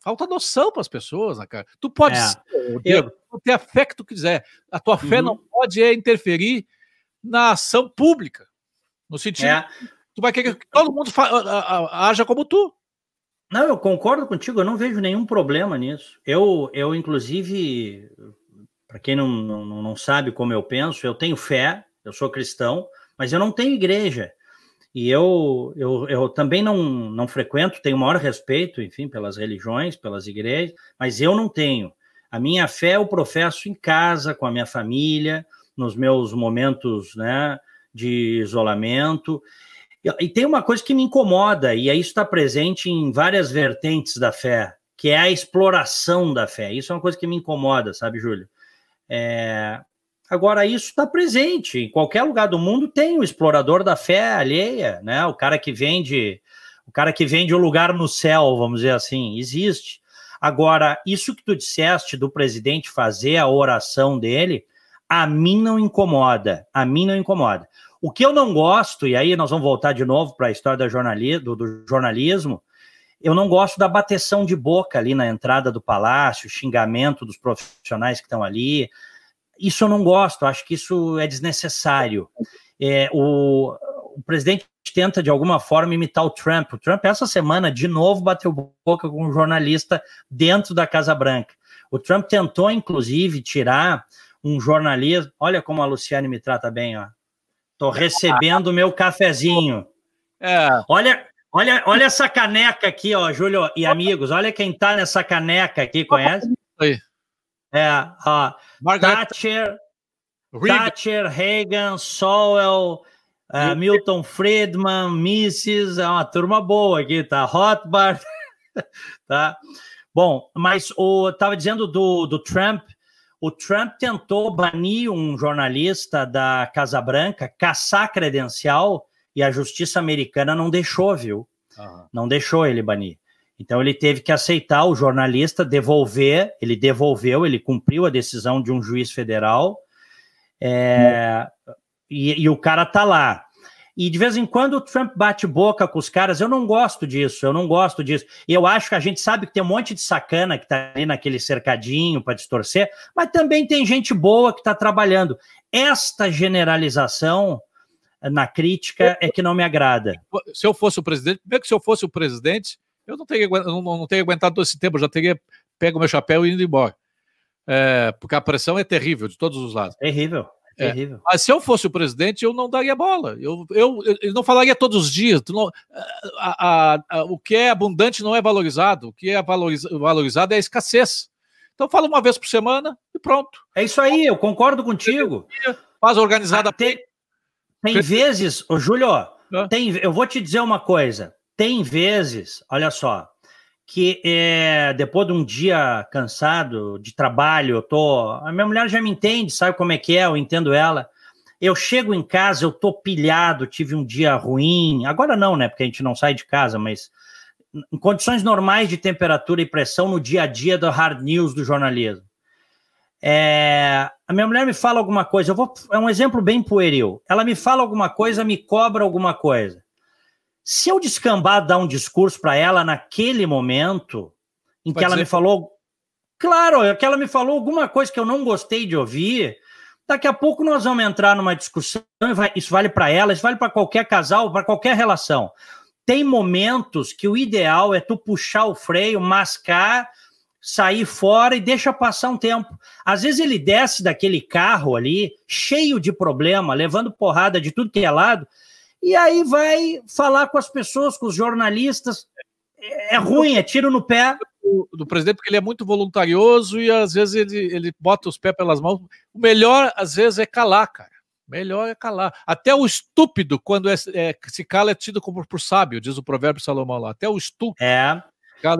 falta noção para as pessoas, né, cara? Tu pode é. Diego, eu... ter a fé que tu quiser. A tua fé uhum. não pode é, interferir na ação pública. No sentido é. tu vai querer que todo mundo haja como tu. Não, eu concordo contigo, eu não vejo nenhum problema nisso. Eu, eu inclusive, para quem não, não, não sabe como eu penso, eu tenho fé, eu sou cristão, mas eu não tenho igreja. E eu, eu, eu também não, não frequento, tenho maior respeito, enfim, pelas religiões, pelas igrejas, mas eu não tenho. A minha fé eu professo em casa, com a minha família, nos meus momentos né, de isolamento. E, tem uma coisa que me incomoda, e isso está presente em várias vertentes da fé, que é a exploração da fé. Isso é uma coisa que me incomoda, sabe, Júlio? É, Agora, isso está presente. Em qualquer lugar do mundo tem o explorador da fé alheia, né? O cara que vende, o cara que vende o lugar no céu, vamos dizer assim, existe. Agora, isso que tu disseste do presidente fazer a oração dele, a mim não incomoda. A mim não incomoda. O que eu não gosto, e aí nós vamos voltar de novo para a história jornali do, do jornalismo, eu não gosto da bateção de boca ali na entrada do palácio, xingamento dos profissionais que estão ali, isso eu não gosto, acho que isso é desnecessário. É, o, o presidente tenta, de alguma forma, imitar o Trump. O Trump, essa semana, de novo, bateu boca com um jornalista dentro da Casa Branca. O Trump tentou, inclusive, tirar um jornalista. Olha como a Luciane me trata bem, ó. Tô recebendo o meu cafezinho. É. Olha, olha, olha essa caneca aqui, ó, Júlio e amigos. Olha quem tá nessa caneca aqui, conhece? Aí. É, ó. Thatcher. Thatcher, Reagan, Sowell, uh, Milton Friedman, Mrs. É uma turma boa aqui, tá? Rothbard, <laughs> tá? Bom, mas o tava dizendo do, do Trump. O Trump tentou banir um jornalista da Casa Branca, caçar credencial, e a justiça americana não deixou, viu? Uhum. Não deixou ele banir. Então ele teve que aceitar o jornalista, devolver, ele devolveu, ele cumpriu a decisão de um juiz federal, é, e, e, o cara tá lá. E de vez em quando o Trump bate boca com os caras, eu não gosto disso, eu não gosto disso. Eu acho que a gente sabe que tem um monte de sacana que tá ali naquele cercadinho para distorcer, mas também tem gente boa que está trabalhando. Esta generalização na crítica é que não me agrada. Se eu fosse o presidente, primeiro que se eu fosse o presidente, eu não teria, não, não teria aguentado todo esse tempo, eu já teria pego meu chapéu e ido embora. É, porque a pressão é terrível de todos os lados. Terrível. É, terrível. mas se eu fosse o presidente, eu não daria bola. Eu, eu, eu não falaria todos os dias. Não, a, a, a, o que é abundante não é valorizado. O que é valorizado é a escassez. Então fala uma vez por semana e pronto. É isso aí, eu concordo contigo. Faz organizada. Ah, tem, tem vezes, ô Júlio, tem, eu vou te dizer uma coisa. Tem vezes, olha só, que é, depois de um dia cansado de trabalho, eu tô. A minha mulher já me entende, sabe como é que é, eu entendo ela. Eu chego em casa, eu tô pilhado, tive um dia ruim. Agora não, né? Porque a gente não sai de casa, mas em condições normais de temperatura e pressão no dia a dia do hard news do jornalismo. É, a minha mulher me fala alguma coisa, eu vou, é um exemplo bem pueril. Ela me fala alguma coisa, me cobra alguma coisa. Se eu descambar dar um discurso para ela naquele momento em Pode que ela me falou, claro, é que ela me falou alguma coisa que eu não gostei de ouvir, daqui a pouco nós vamos entrar numa discussão, isso vale para ela, isso vale para qualquer casal, para qualquer relação. Tem momentos que o ideal é tu puxar o freio, mascar, sair fora e deixa passar um tempo. Às vezes ele desce daquele carro ali, cheio de problema, levando porrada de tudo que é lado, e aí vai falar com as pessoas, com os jornalistas. É, é ruim, é tiro no pé. Do, do presidente, porque ele é muito voluntarioso e às vezes ele, ele bota os pés pelas mãos. O melhor, às vezes, é calar, cara. Melhor é calar. Até o estúpido, quando é, é, se cala, é tido como por sábio, diz o provérbio Salomão lá. Até o estúpido. É.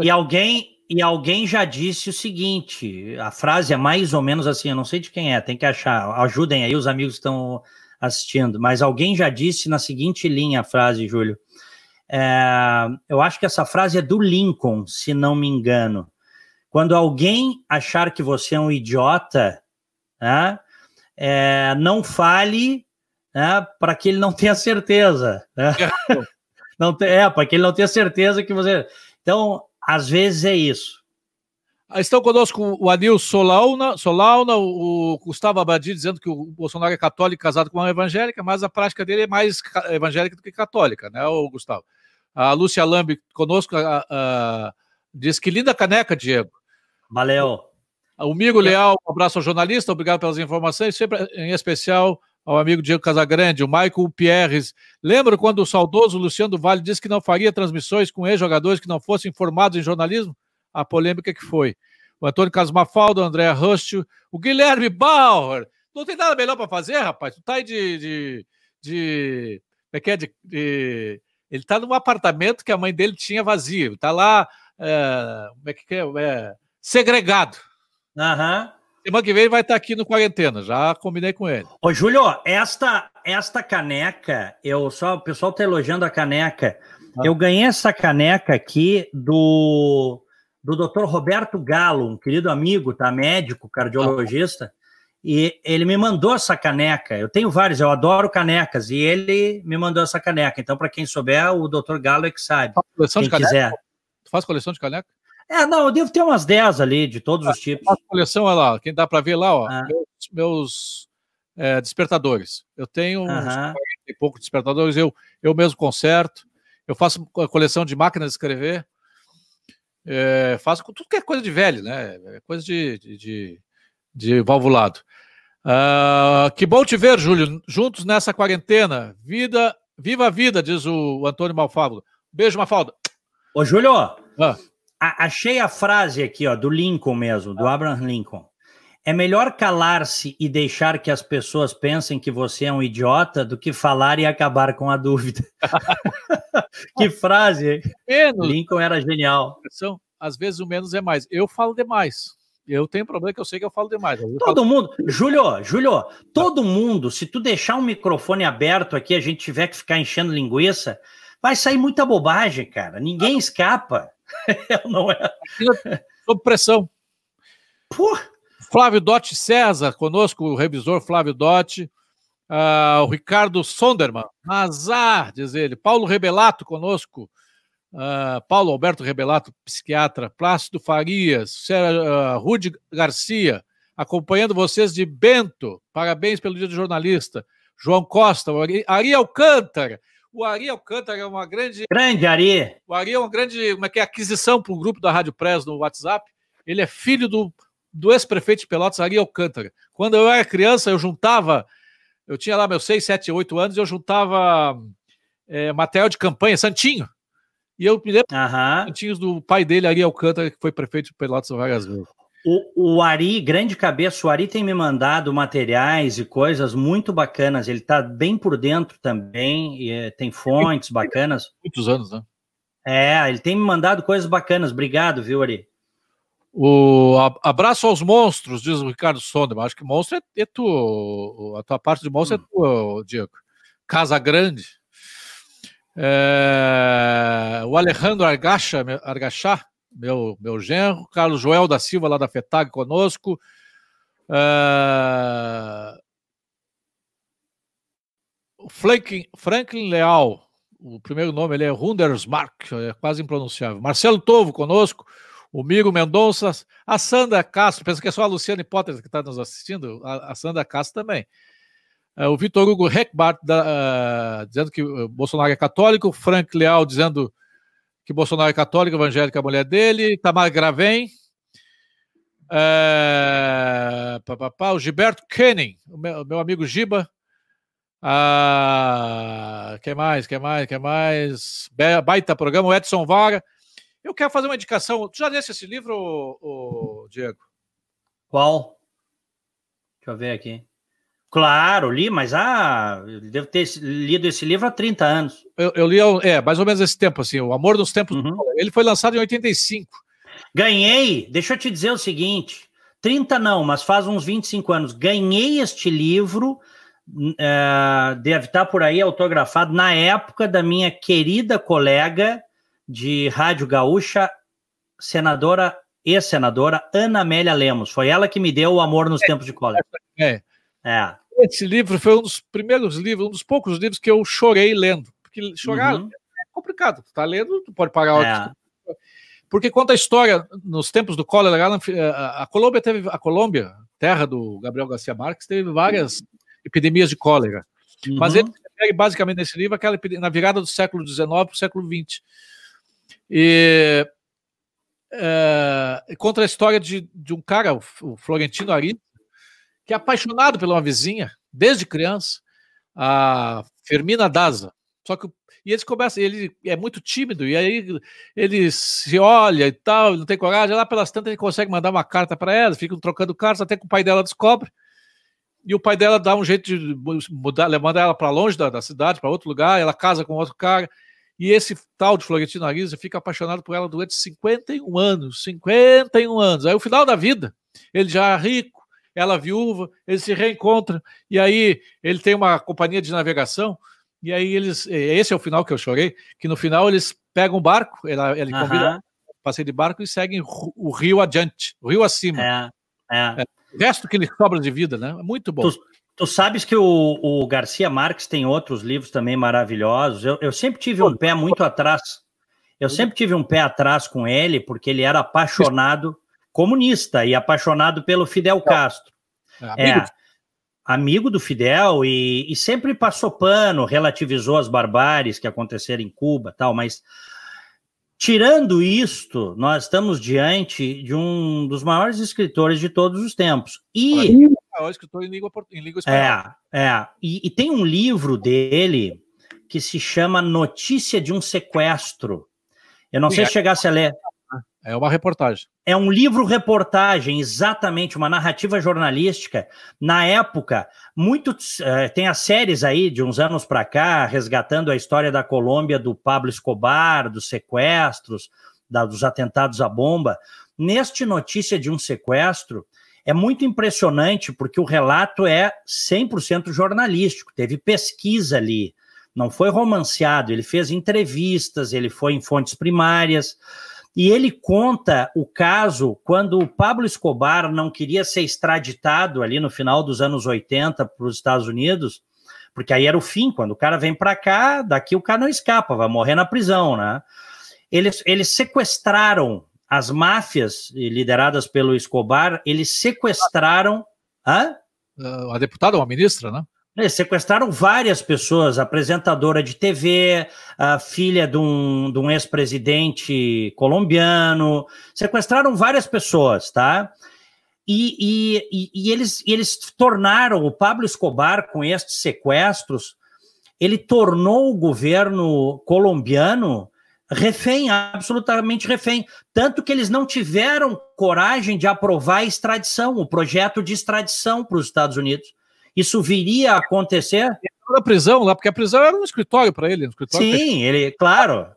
E alguém, e alguém já disse o seguinte: a frase é mais ou menos assim, eu não sei de quem é, tem que achar. Ajudem aí os amigos que estão assistindo, mas alguém já disse na seguinte linha a frase, Júlio. É, eu acho que essa frase é do Lincoln, se não me engano. Quando alguém achar que você é um idiota, né, é, não fale né, para que ele não tenha certeza. Né? <laughs> não é, para que ele não tenha certeza que você. Então, às vezes é isso. Estão conosco o Anil Solauna, Solauna, o Gustavo Abadi dizendo que o Bolsonaro é católico casado com uma evangélica, mas a prática dele é mais evangélica do que católica, né, o Gustavo? A Lúcia Lambi conosco a, a, diz que linda caneca, Diego. Valeu. O Migo Leal, um abraço ao jornalista, obrigado pelas informações, sempre em especial ao amigo Diego Casagrande, o Michael Pierres. Lembra quando o saudoso Luciano Vale disse que não faria transmissões com ex-jogadores que não fossem formados em jornalismo? A polêmica que foi. O Antônio Casmafaldo, o André Rustio, o Guilherme Bauer. Não tem nada melhor para fazer, rapaz. Tu tá aí de. de, de como é que é? De, de, ele tá num apartamento que a mãe dele tinha vazio. Tá lá. É, como é que é? é segregado. Aham. Uhum. Semana que vem vai estar aqui no quarentena, já combinei com ele. Ô, Júlio, esta, esta caneca, eu só, o pessoal está elogiando a caneca. Ah. Eu ganhei essa caneca aqui do, do Dr. Roberto Galo, um querido amigo, tá? Médico, cardiologista. Ah. E ele me mandou essa caneca. Eu tenho vários, eu adoro canecas. E ele me mandou essa caneca. Então, para quem souber, o Dr. Galo é que sabe. Faz coleção quem de quiser. Tu faz coleção de caneca? É, não, eu devo ter umas 10 ali, de todos os tipos. A coleção, olha lá, quem dá para ver lá, ó, ah. meus, meus é, despertadores. Eu tenho uns 40 e poucos despertadores, eu, eu mesmo conserto. Eu faço coleção de máquinas de escrever. É, faço com tudo que é coisa de velho, né? É coisa de, de, de, de valvulado. Uh, que bom te ver, Júlio, juntos nessa quarentena. Vida, viva a vida, diz o Antônio Malfábulo. Beijo, Mafalda. Ô, Júlio, ah achei a frase aqui, ó, do Lincoln mesmo, do Abraham Lincoln. É melhor calar-se e deixar que as pessoas pensem que você é um idiota do que falar e acabar com a dúvida. <laughs> que frase! Menos. Lincoln era genial. Às vezes o menos é mais. Eu falo demais. Eu tenho problema que eu sei que eu falo demais. Eu todo falo... mundo, Júlio, Júlio, todo mundo, se tu deixar um microfone aberto aqui, a gente tiver que ficar enchendo linguiça, vai sair muita bobagem, cara. Ninguém escapa. <laughs> não é. Sob pressão. Pô. Flávio Dotti César, conosco, o revisor Flávio Dotti. Uh, o Ricardo Sonderman, azar, diz ele. Paulo Rebelato conosco. Uh, Paulo Alberto Rebelato, psiquiatra. Plácido Farias. Uh, Rude Garcia, acompanhando vocês de Bento. Parabéns pelo dia do jornalista. João Costa, Ari Alcântara. O Ari Alcântara é uma grande. Grande Ari! O Ari é uma grande como é que é, aquisição para o grupo da Rádio Press no WhatsApp. Ele é filho do, do ex-prefeito de Pelotas, Ari Alcântara. Quando eu era criança, eu juntava. Eu tinha lá meus 6, 7, 8 anos, eu juntava é, material de campanha, Santinho. E eu me lembro uhum. Santinhos do pai dele, Ari Alcântara, que foi prefeito de Pelotas várias vezes. O, o Ari, grande cabeça, o Ari tem me mandado materiais e coisas muito bacanas. Ele está bem por dentro também, e, eh, tem fontes bacanas. Muitos anos, né? É, ele tem me mandado coisas bacanas. Obrigado, viu, Ari? O abraço aos monstros, diz o Ricardo Sonderman. Acho que monstro é, é tu, a tua parte de monstro é hum. é tua, Diego. Casa Grande. É, o Alejandro Argacha, Argachá, meu, meu genro. Carlos Joel da Silva, lá da FETAG, conosco. É, o Franklin, Franklin Leal, o primeiro nome ele é Hundersmark, é quase impronunciável. Marcelo Tovo conosco o Miro Mendonça, a Sandra Castro, penso que é só a Luciana Potter que está nos assistindo, a, a Sandra Castro também. Uh, o Vitor Hugo Reckbart uh, dizendo que uh, Bolsonaro é católico, Frank Leal dizendo que Bolsonaro é católico, evangélico, a mulher dele, Tamar Gravem, uh, pá, pá, pá, o Gilberto Kenning, o meu, meu amigo Giba, uh, que mais, que mais, que mais, baita programa, o Edson Vara, eu quero fazer uma indicação. Tu já leste esse livro, o, Diego? Qual? Deixa eu ver aqui. Claro, li, mas ah, devo ter lido esse livro há 30 anos. Eu, eu li, é, mais ou menos esse tempo, assim, O Amor dos Tempos. Uhum. Ele foi lançado em 85. Ganhei, deixa eu te dizer o seguinte: 30 não, mas faz uns 25 anos. Ganhei este livro, é, deve estar por aí autografado, na época da minha querida colega de Rádio Gaúcha, senadora e senadora Ana Amélia Lemos. Foi ela que me deu o amor nos é, tempos de cólera. É. é. Esse livro foi um dos primeiros livros, um dos poucos livros que eu chorei lendo. Porque chorar uhum. é complicado. Tu tá lendo, tu pode pagar é. Porque conta a história, nos tempos do cólera, a Colômbia teve, a Colômbia, terra do Gabriel Garcia Marques, teve várias epidemias de cólera. Uhum. Mas ele basicamente nesse livro aquela na virada do século XIX para o século XX. E é, conta a história de, de um cara, o Florentino Ari, que é apaixonado pela uma vizinha desde criança, a Fermina Daza. Só que e eles começam, ele é muito tímido, e aí ele se olha e tal, não tem coragem. Lá pelas tantas ele consegue mandar uma carta para ela, ficam trocando cartas até que o pai dela descobre. E o pai dela dá um jeito de mudar, mandar ela para longe da, da cidade, para outro lugar. Ela casa com outro cara. E esse tal de Florentino Ariza fica apaixonado por ela durante 51 anos. 51 anos. Aí, o final da vida, ele já é rico, ela viúva, eles se reencontram. E aí, ele tem uma companhia de navegação. E aí, eles. Esse é o final que eu chorei. Que no final, eles pegam um barco, ele, ele uhum. convida passeio de barco e seguem o rio adiante, o rio acima. É, é. é. O resto que lhe sobra de vida, né? Muito bom. Tu, Tu sabes que o, o, Garcia Marques tem outros livros também maravilhosos. Eu, eu sempre tive um pé muito atrás. Eu sempre tive um pé atrás com ele, porque ele era apaixonado comunista e apaixonado pelo Fidel Castro. É, amigo, é, amigo do Fidel e, e, sempre passou pano, relativizou as barbáries que aconteceram em Cuba, tal. Mas tirando isto, nós estamos diante de um dos maiores escritores de todos os tempos. E maior escritor em língua, em língua espanhola. É, é. E, e, tem um livro dele que se chama Notícia de um Sequestro. Eu não Sim, sei se é, chegasse a ler. É uma reportagem. É um livro-reportagem, exatamente, uma narrativa jornalística. Na época, muito uh, tem as séries aí de uns anos para cá, resgatando a história da Colômbia do Pablo Escobar, dos sequestros, da, dos atentados à bomba. Neste Notícia de um Sequestro, é muito impressionante porque o relato é 100% jornalístico, teve pesquisa ali, não foi romanceado, ele fez entrevistas, ele foi em fontes primárias, e ele conta o caso quando o Pablo Escobar não queria ser extraditado ali no final dos anos 80 para os Estados Unidos, porque aí era o fim, quando o cara vem para cá, daqui o cara não escapa, vai morrer na prisão, né? Eles, eles sequestraram as máfias lideradas pelo Escobar, eles sequestraram. Hã? A deputada, uma ministra, né? Eles sequestraram várias pessoas, apresentadora de TV, a filha de um, um ex-presidente colombiano, sequestraram várias pessoas, tá? E, e, e, eles, eles tornaram o Pablo Escobar, com estes sequestros, ele tornou o governo colombiano refém, absolutamente refém. Tanto que eles não tiveram coragem de aprovar a extradição, o projeto de extradição para os Estados Unidos. Isso viria a acontecer. Na prisão lá, porque a prisão era um escritório para ele. Um escritório Sim, ele, claro.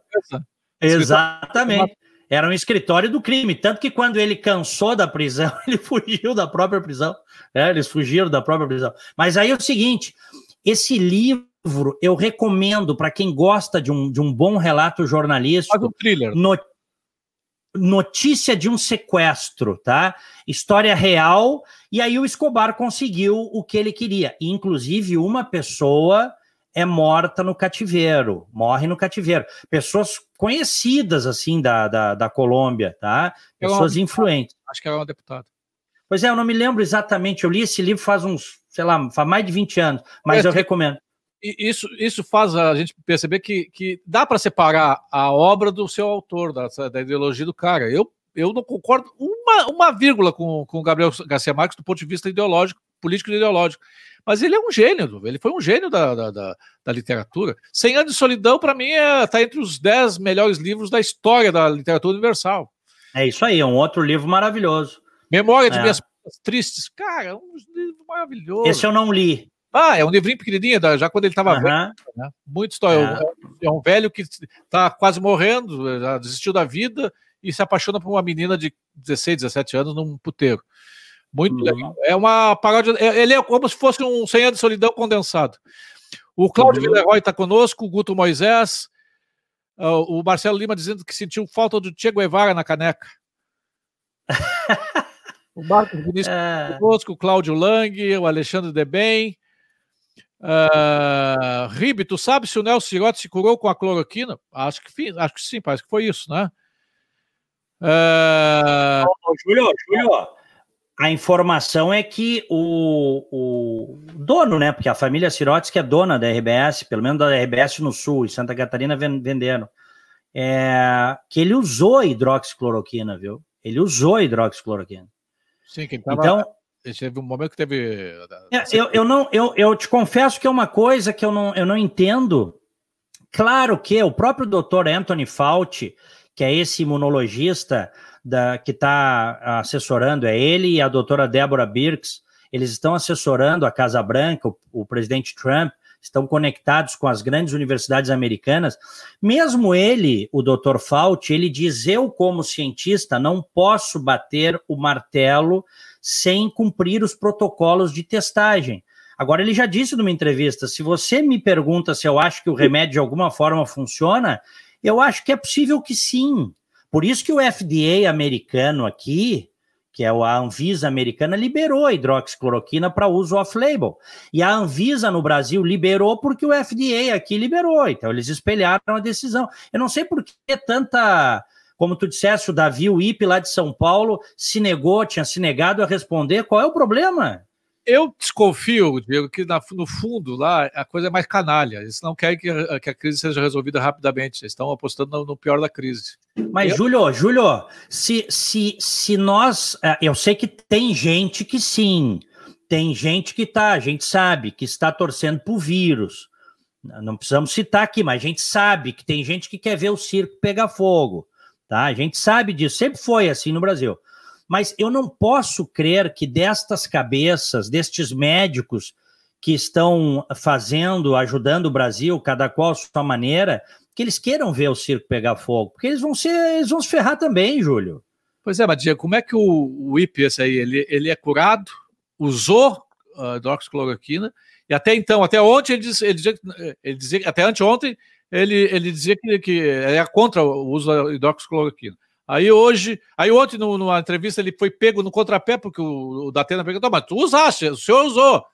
Exatamente. Era um escritório do crime. Tanto que quando ele cansou da prisão, <laughs> ele fugiu da própria prisão. É, eles fugiram da própria prisão. Mas aí é o seguinte: esse livro eu recomendo para quem gosta de um, de um bom relato jornalístico. Faz um thriller. No, notícia de um sequestro, tá? História real. E aí o Escobar conseguiu o que ele queria. Inclusive, uma pessoa é morta no cativeiro, morre no cativeiro. Pessoas conhecidas, assim, da, da, da Colômbia, tá? Pessoas é influentes. Acho que é um deputado. Pois é, eu não me lembro exatamente. Eu li esse livro faz uns, sei lá, faz mais de 20 anos, mas é, eu recomendo. Isso, isso faz a gente perceber que, que dá para separar a obra do seu autor, da, da ideologia do cara. Eu, eu não concordo uma, uma vírgula com, com o Gabriel Garcia Marques do ponto de vista ideológico, político e ideológico. Mas ele é um gênio, ele foi um gênio da, da, da, da literatura. Cem Anos de Solidão, para mim, está é, tá entre os dez melhores livros da história da literatura universal. É isso aí, é um outro livro maravilhoso. Memória de é. Minhas Tristes. Cara, é um livro maravilhoso. Esse eu não li. Ah, é um livrinho pequenininho, já quando ele estava uhum. velho. Né? Muito história. É. é um velho que está quase morrendo, já desistiu da vida e se apaixona por uma menina de 16, 17 anos num puteiro. Muito uhum. legal. É uma paródia. É, ele é como se fosse um 100 anos de solidão condensado. O Cláudio uhum. Villeroy está conosco, o Guto Moisés, uh, o Marcelo Lima dizendo que sentiu falta do Che Guevara na caneca. <laughs> O Marcos Vinícius é... conosco, o Cláudio Lang, o Alexandre Debem. Uh, Ribe, tu sabe se o Nelson Girotti se curou com a cloroquina? Acho que, acho que sim, parece que foi isso, né? Uh... Júlio, Júlio, a informação é que o, o dono, né? Porque a família Sirotes, que é dona da RBS, pelo menos da RBS no Sul, e Santa Catarina vendendo, é, que ele usou hidroxicloroquina, viu? Ele usou hidroxicloroquina. Sim, que ele tava, então, teve um momento que teve. É, eu, eu, não, eu, eu te confesso que é uma coisa que eu não, eu não entendo. Claro que o próprio doutor Anthony Fauci, que é esse imunologista da, que está assessorando, é ele e a doutora Deborah Birx, eles estão assessorando a Casa Branca, o, o presidente Trump, estão conectados com as grandes universidades americanas. Mesmo ele, o Dr. Fauci, ele diz: eu, como cientista, não posso bater o martelo sem cumprir os protocolos de testagem. Agora, ele já disse numa entrevista: se você me pergunta se eu acho que o remédio de alguma forma funciona, eu acho que é possível que sim. Por isso que o FDA americano aqui, que é a Anvisa americana, liberou a hidroxicloroquina para uso off-label. E a Anvisa no Brasil liberou porque o FDA aqui liberou. Então, eles espelharam a decisão. Eu não sei por que tanta. Como tu disseste, o Davi, o IP lá de São Paulo, se negou, tinha se negado a responder. Qual é o problema? Eu desconfio, Diego, que no fundo lá a coisa é mais canalha. Eles não querem que, que a crise seja resolvida rapidamente. Eles estão apostando no, no pior da crise. Mas, eu... Júlio, Júlio, se, se, se nós. É, eu sei que tem gente que sim. Tem gente que tá, a gente sabe, que está torcendo pro vírus. Não precisamos citar aqui, mas a gente sabe que tem gente que quer ver o circo pegar fogo. Tá? A gente sabe disso. Sempre foi assim no Brasil. Mas eu não posso crer que destas cabeças, destes médicos que estão fazendo, ajudando o Brasil, cada qual a sua maneira, que eles queiram ver o circo pegar fogo, porque eles vão ser, eles vão se ferrar também, Júlio. Pois é, Madia, como é que o, o IP, esse aí, ele, ele é curado, usou uh, hidroxicloroquina, e até então, até ontem, ele, ele, dizia, ele dizia, até anteontem, ele, ele dizia que, que é contra o uso da hidroxicloroquina. Aí hoje, aí ontem no, numa entrevista ele foi pego no contrapé, porque o, o Datena perguntou, mas tu usaste, o senhor usou.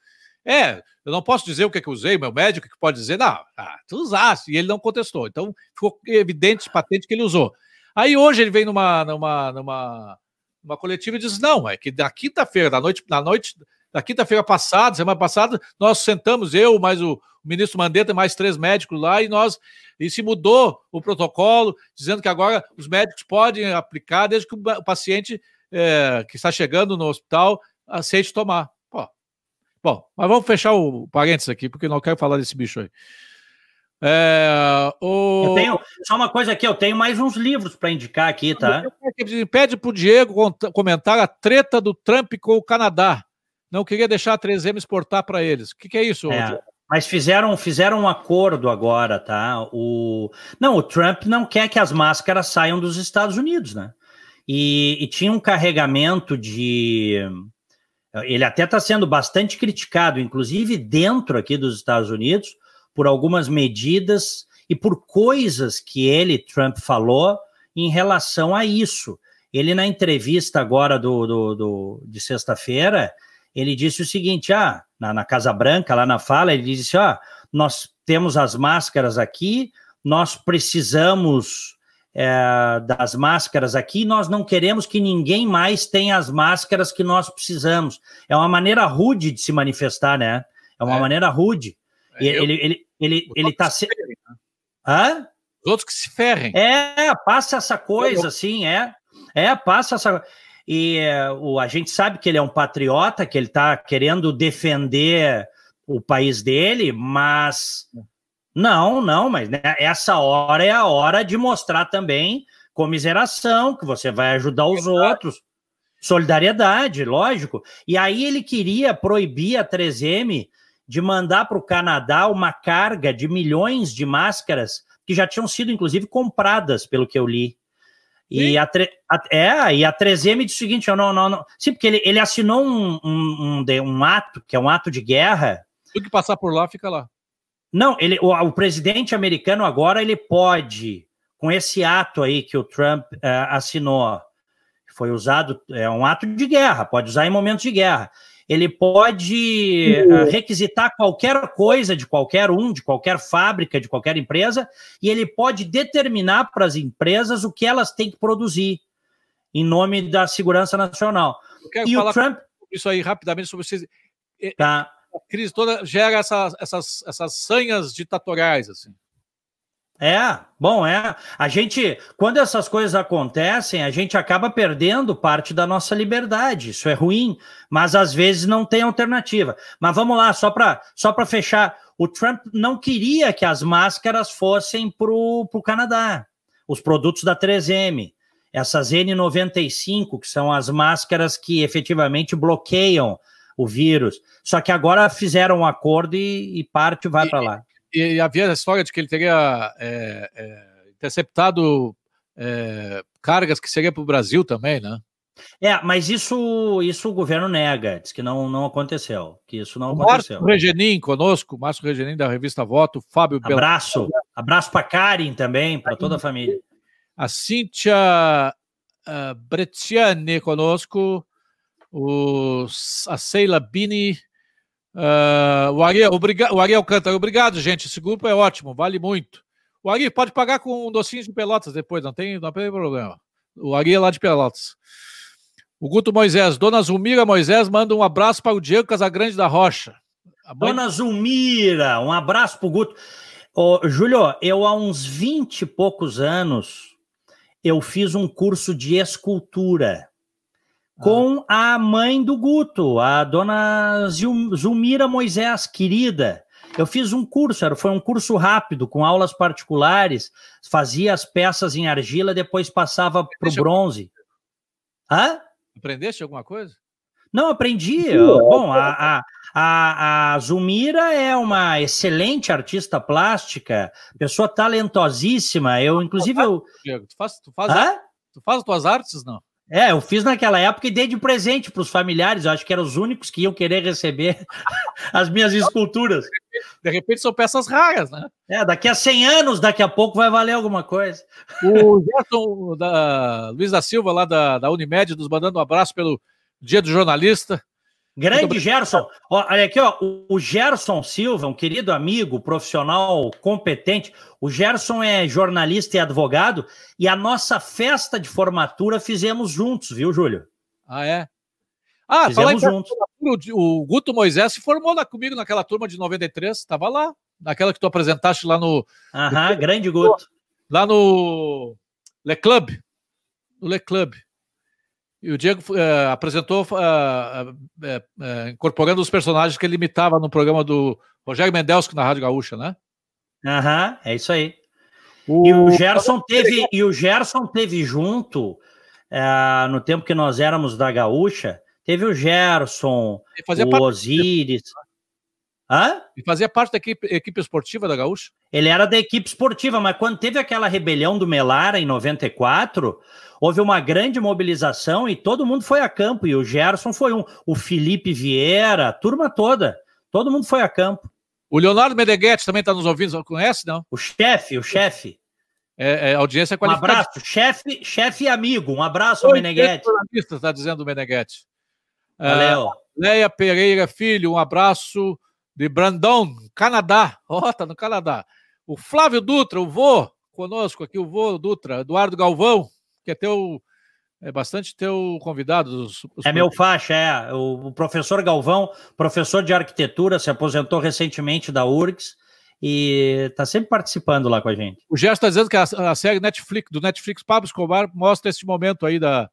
É, eu não posso dizer o que, é que usei, meu médico que pode dizer, não, ah, tu usaste, e ele não contestou. Então ficou evidente, patente que ele usou. Aí hoje ele vem numa, numa, numa, numa coletiva e diz: não, é que na quinta-feira, na noite, na noite da quinta-feira passada, semana passada, nós sentamos, eu, mais o, o ministro Mandetta, mais três médicos lá, e nós e se mudou o protocolo, dizendo que agora os médicos podem aplicar desde que o paciente é, que está chegando no hospital aceite tomar. Pô. Bom, mas vamos fechar o parênteses aqui, porque não quero falar desse bicho aí. É, o... eu, tenho, só uma coisa aqui, eu tenho mais uns livros para indicar aqui, tá? Pede para o Diego comentar a treta do Trump com o Canadá. Não queria deixar a 3M exportar para eles. O que, que, é isso? É, mas fizeram, fizeram um acordo agora, tá? O... Não, o Trump não quer que as máscaras saiam dos Estados Unidos, né? E, e tinha um carregamento de. Ele até está sendo bastante criticado, inclusive dentro aqui dos Estados Unidos, por algumas medidas e por coisas que ele, Trump, falou em relação a isso. Ele, na entrevista agora do, do, do de sexta-feira, ele disse o seguinte: ah, na, na, Casa Branca, lá na fala, ele disse: ah, nós temos as máscaras aqui, nós precisamos é, das máscaras aqui, nós não queremos que ninguém mais tenha as máscaras que nós precisamos. É uma maneira rude de se manifestar, né? É uma é. maneira rude. É, ele, eu... ele, ele, ele tá se... Né? Hã? Os outros que se ferrem. É, passa essa coisa, assim, é. É, passa essa. E o, a gente sabe que ele é um patriota, que ele está querendo defender o país dele, mas não, não, mas né, essa hora é a hora de mostrar também comiseração, que você vai ajudar os outros. Solidariedade, lógico. E aí ele queria proibir a 3M de mandar para o Canadá uma carga de milhões de máscaras que já tinham sido, inclusive, compradas, pelo que eu li. E a, a, é, e a 3M disse o seguinte: não, não, não. Sim, porque ele, ele assinou um, um, um, um ato, que é um ato de guerra. Tudo que passar por lá fica lá. Não, ele, o, o, presidente americano agora ele pode, com esse ato aí que o Trump uh, assinou, foi usado, é um ato de guerra, pode usar em momentos de guerra ele pode uh, requisitar qualquer coisa de qualquer um, de qualquer fábrica, de qualquer empresa, e ele pode determinar para as empresas o que elas têm que produzir em nome da segurança nacional. Eu quero e falar o Trump isso aí rapidamente sobre vocês. Tá. A crise toda gera essa, essas, essas sanhas ditatoriais assim. É, bom, é. A gente, quando essas coisas acontecem, a gente acaba perdendo parte da nossa liberdade. Isso é ruim, mas às vezes não tem alternativa. Mas vamos lá, só para só fechar. O Trump não queria que as máscaras fossem para o Canadá, os produtos da 3M. Essas N95, que são as máscaras que efetivamente bloqueiam o vírus. Só que agora fizeram um acordo e, e parte vai para lá e havia a história de que ele teria é, é, interceptado é, cargas que seria para o Brasil também, né? É, mas isso, isso o governo nega, diz que não, não aconteceu, que isso não o aconteceu. Márcio Regenin conosco, Márcio Regenin da revista Voto, Fábio Abraço, Bel... abraço para Karen também, para toda a família. A Cíntia uh, conosco, o, a Seila Bini, Uh, o, Ariel, obriga, o Ariel canta, obrigado, gente. Esse grupo é ótimo, vale muito. O Ari pode pagar com um docinho de pelotas depois, não tem, não tem problema. O Ari é lá de Pelotas. O Guto Moisés, Dona Zulmira Moisés manda um abraço para o Diego Casagrande da Rocha. Mãe... Dona Zulmira, um abraço para o Guto. Ô, Júlio, eu há uns 20 e poucos anos eu fiz um curso de escultura com a mãe do Guto, a dona Zulmira Moisés, querida. Eu fiz um curso, era, foi um curso rápido, com aulas particulares, fazia as peças em argila, depois passava para o bronze. Hã? Aprendeste alguma coisa? Não, aprendi. Bom, a, a, a, a Zulmira é uma excelente artista plástica, pessoa talentosíssima. Eu, inclusive, eu... Tu faz, tu faz, tu faz as tuas artes, não? É, eu fiz naquela época e dei de presente para os familiares. Eu acho que eram os únicos que iam querer receber <laughs> as minhas esculturas. De repente são peças raras, né? É, daqui a 100 anos, daqui a pouco vai valer alguma coisa. O Gerson da Luiz da Silva, lá da, da Unimed, nos mandando um abraço pelo Dia do Jornalista. Grande Gerson. olha aqui, ó, o Gerson Silva, um querido amigo, profissional competente. O Gerson é jornalista e advogado, e a nossa festa de formatura fizemos juntos, viu, Júlio? Ah, é? Ah, fizemos juntos. O Guto Moisés se formou lá comigo naquela turma de 93, estava lá, naquela que tu apresentaste lá no. Aham, no... grande Guto. Lá no Le Club. No Le Club. E o Diego uh, apresentou, uh, uh, incorporando os personagens que ele imitava no programa do Rogério Mendelski na Rádio Gaúcha, né? Aham, é isso aí. O... E o Gerson teve, e o Gerson teve junto, no tempo que nós éramos da Gaúcha, teve o Gerson, o Osiris. Hã? E fazia parte da equipe, equipe esportiva da Gaúcha? Ele era da equipe esportiva, mas quando teve aquela rebelião do Melara em 94, houve uma grande mobilização e todo mundo foi a campo. E o Gerson foi um, o Felipe Vieira, a turma toda, todo mundo foi a campo. O Leonardo Meneghetti também está nos ouvindo, conhece, não? O chefe, o chefe. É, é, audiência qualificada. Um abraço, chefe, chefe e amigo. Um abraço ao Meneghetti. Está dizendo o Meneghetti. Valeu. Uh, Leia Pereira Filho, um abraço de Brandon, Canadá. Ó, oh, tá no Canadá. O Flávio Dutra, o vô, conosco aqui, o vô Dutra, Eduardo Galvão, que é teu é bastante teu convidado. Os, os é meu faixa, é. O, o, professor Galvão, professor de arquitetura, se aposentou recentemente da URGS e está sempre participando lá com a gente. O Gerson está dizendo que a, a, série Netflix, do Netflix Pablo Escobar mostra esse momento aí da,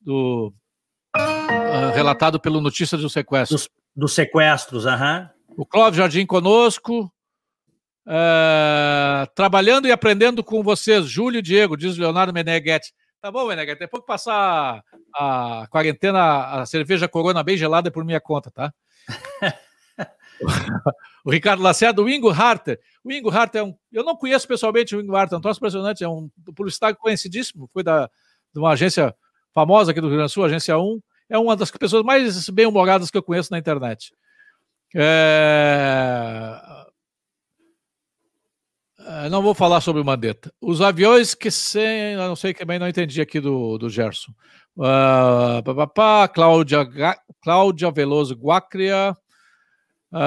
do uh, relatado pelo Notícia do Sequestro. Dos, dos sequestros, aham. O Clóvis Jardim conosco. Uh, trabalhando e aprendendo com vocês, Júlio e Diego, diz Leonardo Meneghetti. Tá bom, Meneghetti, depois que passar a quarentena, a cerveja Corona bem gelada por minha conta, tá? <laughs> o Ricardo Lacerda, o Ingo Harter. O Ingo Harter é um. Eu não conheço pessoalmente o Ingo Harter, é um troço impressionante, é um publicitário conhecidíssimo, foi da, de uma agência famosa aqui do Rio Grande do Sul, Agência 1. É uma das pessoas mais bem-humoradas que eu conheço na internet. É... é não vou falar sobre o Mandetta. Os aviões que sem. Não sei que também não entendi aqui do, do Gerson. Uh, papapá, Cláudia, Cláudia Veloso Guacria. Uh,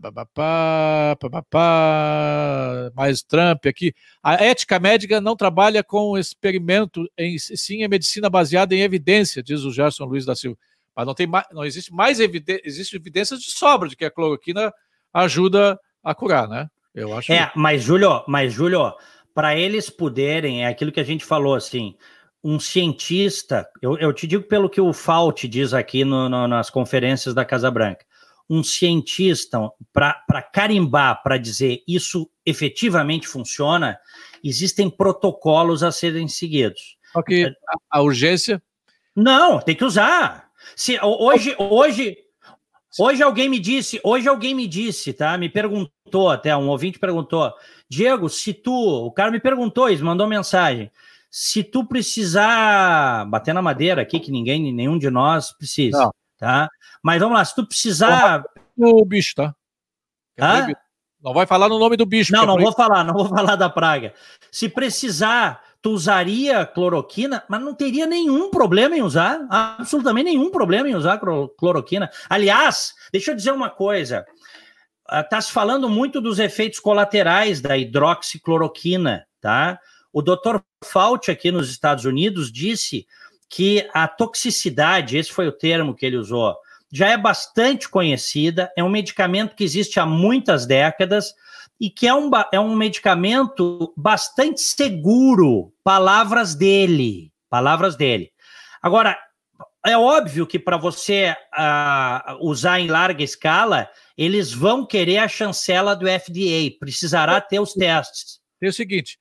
papapá, papapá, mais Trump aqui. A ética médica não trabalha com experimento, em, sim é medicina baseada em evidência, diz o Gerson Luiz da Silva. Mas não, tem não existe mais evidência, existe evidências de sobra de que a cloroquina ajuda a curar, né? Eu acho. É, mas Júlio, mas Júlio, para eles poderem, é aquilo que a gente falou assim, um cientista, eu, eu te digo pelo que o Fauci diz aqui no, no, nas conferências da Casa Branca, um cientista para carimbar, para dizer isso efetivamente funciona, existem protocolos a serem seguidos. Ok, a, a urgência? Não, tem que usar. Se, hoje, hoje, hoje alguém me disse, hoje alguém me disse, tá? Me perguntou até, um ouvinte perguntou, Diego, se tu, o cara me perguntou isso, mandou mensagem, se tu precisar bater na madeira aqui, que ninguém, nenhum de nós precisa, não. tá? Mas vamos lá, se tu precisar... O bicho, tá? Hã? Não vai falar no nome do bicho. Não, não vou falar, não vou <laughs> falar da praga. Se precisar tu usaria cloroquina, mas não teria nenhum problema em usar, absolutamente nenhum problema em usar cloroquina. Aliás, deixa eu dizer uma coisa. Está ah, se falando muito dos efeitos colaterais da hidroxicloroquina, tá? O Dr. Fauci aqui nos Estados Unidos disse que a toxicidade, esse foi o termo que ele usou, já é bastante conhecida, é um medicamento que existe há muitas décadas, e que é um, é um medicamento bastante seguro. Palavras dele. Palavras dele. Agora, é óbvio que para você uh, usar em larga escala, eles vão querer a chancela do FDA, precisará ter os testes. É o seguinte: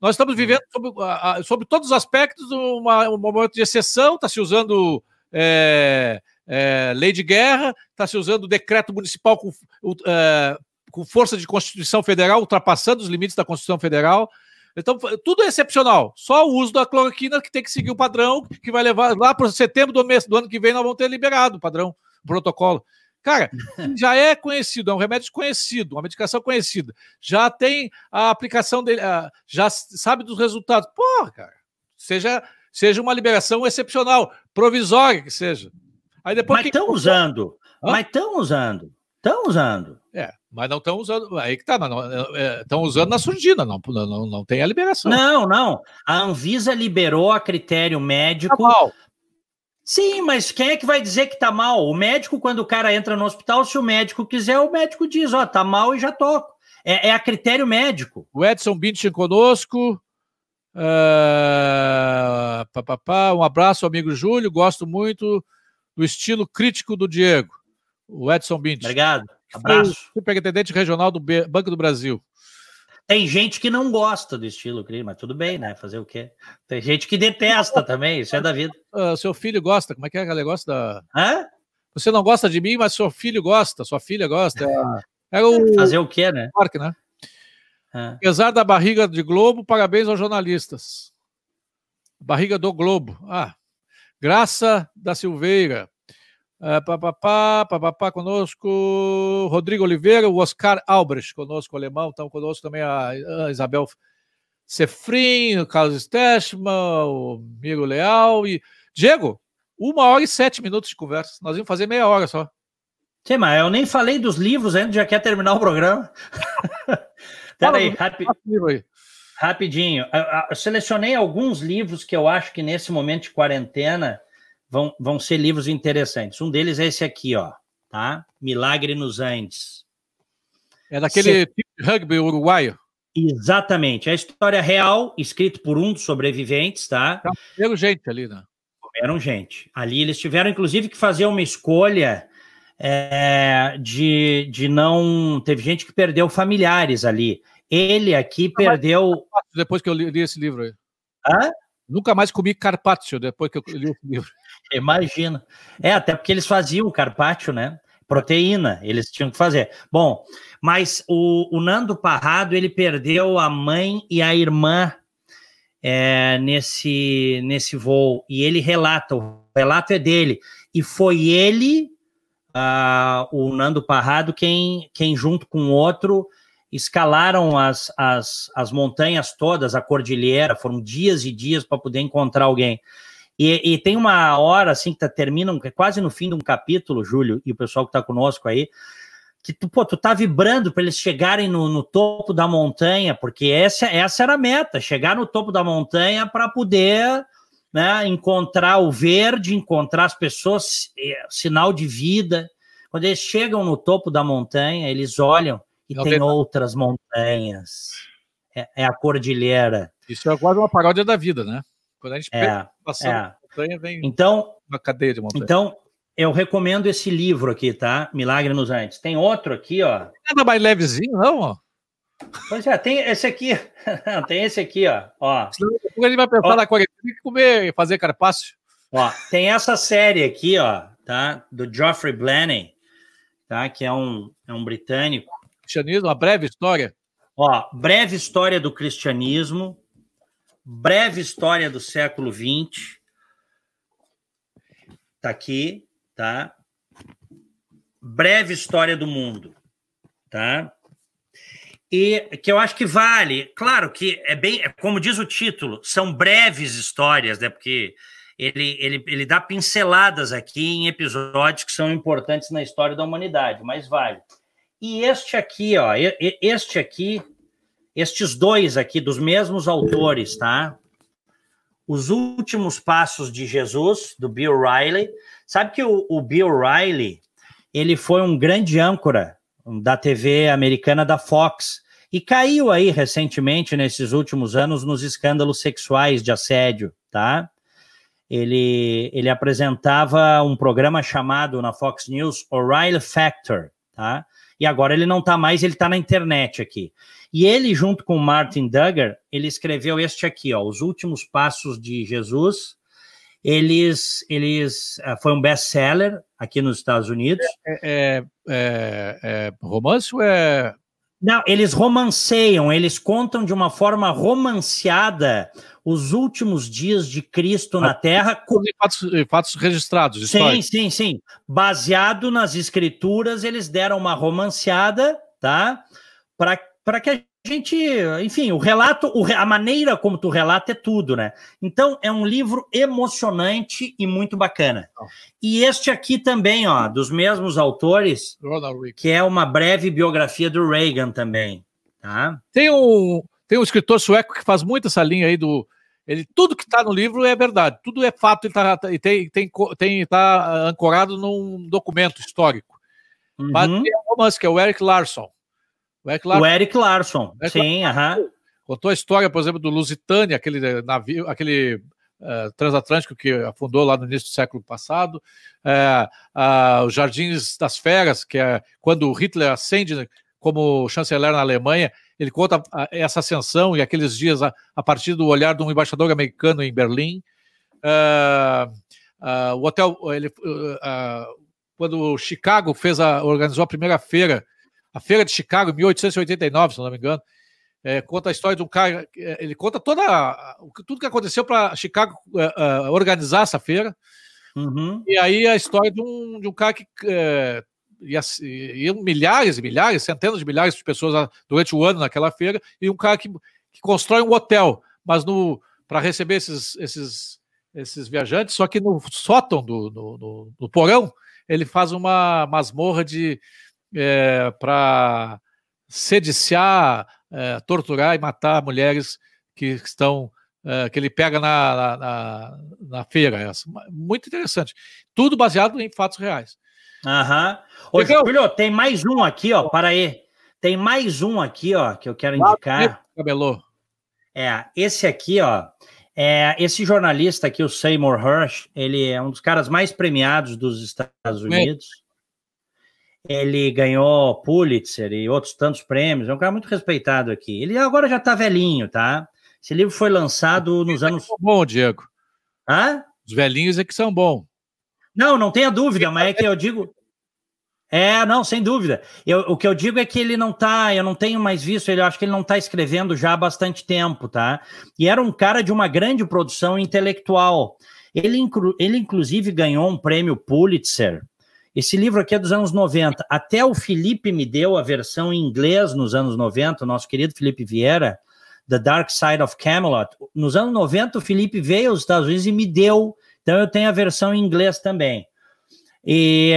nós estamos vivendo sobre, uh, sobre todos os aspectos uma, um momento de exceção, está se usando é, é, lei de guerra, está se usando decreto municipal com, uh, com força de Constituição Federal, ultrapassando os limites da Constituição Federal. Então, tudo é excepcional. Só o uso da cloroquina que tem que seguir o padrão, que vai levar lá para setembro do mês do ano que vem, nós vamos ter liberado o padrão, o protocolo. Cara, <laughs> já é conhecido, é um remédio conhecido, uma medicação conhecida. Já tem a aplicação dele, já sabe dos resultados. Porra, cara, seja, seja uma liberação excepcional, provisória que seja. Aí depois mas estão que... usando, Hã? mas estão usando, estão usando. É, mas não estão usando. Aí que tá, estão é, usando na surdina, não, não, não tem a liberação. Não, não. A Anvisa liberou a critério médico. Tá mal. Sim, mas quem é que vai dizer que tá mal? O médico, quando o cara entra no hospital, se o médico quiser, o médico diz: Ó, oh, tá mal e já toco. É, é a critério médico. O Edson Bintin conosco. Uh, pá, pá, pá. Um abraço, amigo Júlio. Gosto muito do estilo crítico do Diego. O Edson Bintin. Obrigado. Abraço. Superintendente regional do Banco do Brasil. Tem gente que não gosta do estilo Cris, mas tudo bem, né? Fazer o quê? Tem gente que detesta também, isso é da vida. Uh, seu filho gosta, como é que é aquele negócio da. Hã? Você não gosta de mim, mas seu filho gosta, sua filha gosta. É, é o... Fazer o quê, né? Parque, né? É. Apesar da barriga de Globo, parabéns aos jornalistas. Barriga do Globo. Ah, Graça da Silveira. Uh, papapá, papapá conosco, Rodrigo Oliveira, o Oscar Albrecht conosco, alemão, estão conosco também a, a Isabel Sefrin, o Carlos Stechman, o Miro Leal e Diego, uma hora e sete minutos de conversa. Nós vamos fazer meia hora só. Sim, mas eu nem falei dos livros ainda, já quer terminar o programa. <laughs> Peraí, rapi... rapidinho. Eu, eu selecionei alguns livros que eu acho que nesse momento de quarentena vão, vão ser livros interessantes. Um deles é esse aqui, ó, tá? Milagre nos Andes. É daquele tipo de rugby uruguaio. Exatamente. É a história real, escrito por um dos sobreviventes, tá? Comeram gente ali, né? Comeram gente. Ali eles tiveram, inclusive, que fazer uma escolha é, de, de não. Teve gente que perdeu familiares ali. Ele aqui perdeu. Depois que eu li, li esse livro aí. Hã? Nunca mais comi carpaccio depois que eu li esse livro. <laughs> Imagina. É, até porque eles faziam o carpaccio, né? Proteína, eles tinham que fazer. Bom, mas o, o Nando Parrado, ele perdeu a mãe e a irmã é, nesse, nesse voo. E ele relata, o relato é dele. E foi ele, uh, o Nando Parrado, quem, quem junto com outro escalaram as, as, as montanhas todas, a cordilheira, foram dias e dias para poder encontrar alguém. E, e, tem uma hora assim que tá, termina, é quase no fim de um capítulo, Júlio, e o pessoal que está conosco aí, que tu, pô, tu tá vibrando para eles chegarem no, no, topo da montanha, porque essa, essa era a meta, chegar no topo da montanha para poder né, encontrar o verde, encontrar as pessoas, é, sinal de vida. Quando eles chegam no topo da montanha, eles olham e Não tem outras montanhas. É, é, a cordilheira. Isso é quase uma paródia da vida, né? Quando a gente é, passando é. montanha, vem então, uma cadeia de montanha. Então, eu recomendo esse livro aqui, tá? Milagre nos Andes. Tem outro aqui, ó. Nada mais levezinho, não, ó. Pois é, tem esse aqui. <laughs> tem esse aqui, ó. ó. Senão ele vai pensar ó. na quarentena tem que comer e fazer carpácio. Ó, tem essa série aqui, ó, tá? Do Geoffrey Blaney, tá? Que é um, é um britânico. Cristianismo, uma breve história. Ó, breve história do cristianismo, breve história do século XX. Tá aqui, tá? Breve história do mundo, tá? E que eu acho que vale, claro que é bem, é como diz o título, são breves histórias, né? Porque ele, ele, ele dá pinceladas aqui em episódios que são importantes na história da humanidade, mas vale. E este aqui, ó, este aqui, estes dois aqui, dos mesmos autores, tá? Os Últimos Passos de Jesus, do Bill Riley. Sabe que o, o Bill Riley, ele foi um grande âncora da TV americana da Fox e caiu aí recentemente, nesses últimos anos, nos escândalos sexuais de assédio, tá? Ele, ele apresentava um programa chamado na Fox News O'Reilly Factor, tá? E agora ele não tá mais, ele tá na internet aqui. E ele, junto com Martin Duggar, ele escreveu este aqui, ó, Os Últimos Passos de Jesus. Eles, eles uh, foi um best-seller aqui nos Estados Unidos. É, é, é, é romance ou é não, eles romanceiam, eles contam de uma forma romanceada os últimos dias de Cristo na Terra. Fatos, fatos registrados. Sim, sim, sim. Baseado nas escrituras, eles deram uma romanceada, tá? Para que a gente, enfim, o relato, a maneira como tu relata é tudo, né? Então é um livro emocionante e muito bacana. E este aqui também, ó, dos mesmos autores, que é uma breve biografia do Reagan também, tá? Tem um tem um escritor sueco que faz muito essa linha aí do ele tudo que está no livro é verdade, tudo é fato e tá, tem tem tem tá ancorado num documento histórico. Uhum. Mas tem um romance que é o Eric Larson. O Eric Larson. O Eric Larson. Eric Sim, aham. Contou a história, por exemplo, do Lusitânia, aquele navio, aquele uh, transatlântico que afundou lá no início do século passado. Uh, uh, os Jardins das Feras, que é quando Hitler ascende como chanceler na Alemanha, ele conta essa ascensão e aqueles dias a, a partir do olhar de um embaixador americano em Berlim. Uh, uh, o hotel, ele, uh, quando Chicago fez a, organizou a primeira feira, a feira de Chicago, em 1889, se não me engano, é, conta a história de um cara, ele conta toda tudo que aconteceu para Chicago organizar essa feira. Uhum. E aí a história de um, de um cara que é, iam milhares e milhares, centenas de milhares de pessoas durante o ano naquela feira, e um cara que, que constrói um hotel, mas para receber esses, esses, esses viajantes, só que no sótão do no, no, no porão, ele faz uma masmorra de é, para sediciar, é, torturar e matar mulheres que estão é, que ele pega na, na, na, feira. Essa. Muito interessante. Tudo baseado em fatos reais. Aham. Ô, Julio, tem mais um aqui, ó. Para aí. Tem mais um aqui, ó, que eu quero indicar. Cabelô. É, esse aqui, ó. É, esse jornalista aqui, o Seymour Hersh, ele é um dos caras mais premiados dos Estados Unidos. Ele ganhou Pulitzer e outros tantos prêmios. É um cara muito respeitado aqui. Ele agora já tá velhinho, tá? Esse livro foi lançado nos anos. É bom, Diego. Hã? Os velhinhos é que são bons. Não, não tenha dúvida, mas é que eu digo. <laughs> É, não, sem dúvida. Eu, o que eu digo é que ele não tá, eu não tenho mais visto, ele acho que ele não tá escrevendo já há bastante tempo, tá? E era um cara de uma grande produção intelectual. Ele, inclu, ele inclusive ganhou um prêmio Pulitzer. Esse livro aqui é dos anos 90. Até o Felipe me deu a versão em inglês nos anos 90, o nosso querido Felipe Vieira, The Dark Side of Camelot. Nos anos 90, o Felipe veio aos Estados Unidos e me deu então eu tenho a versão em inglês também. E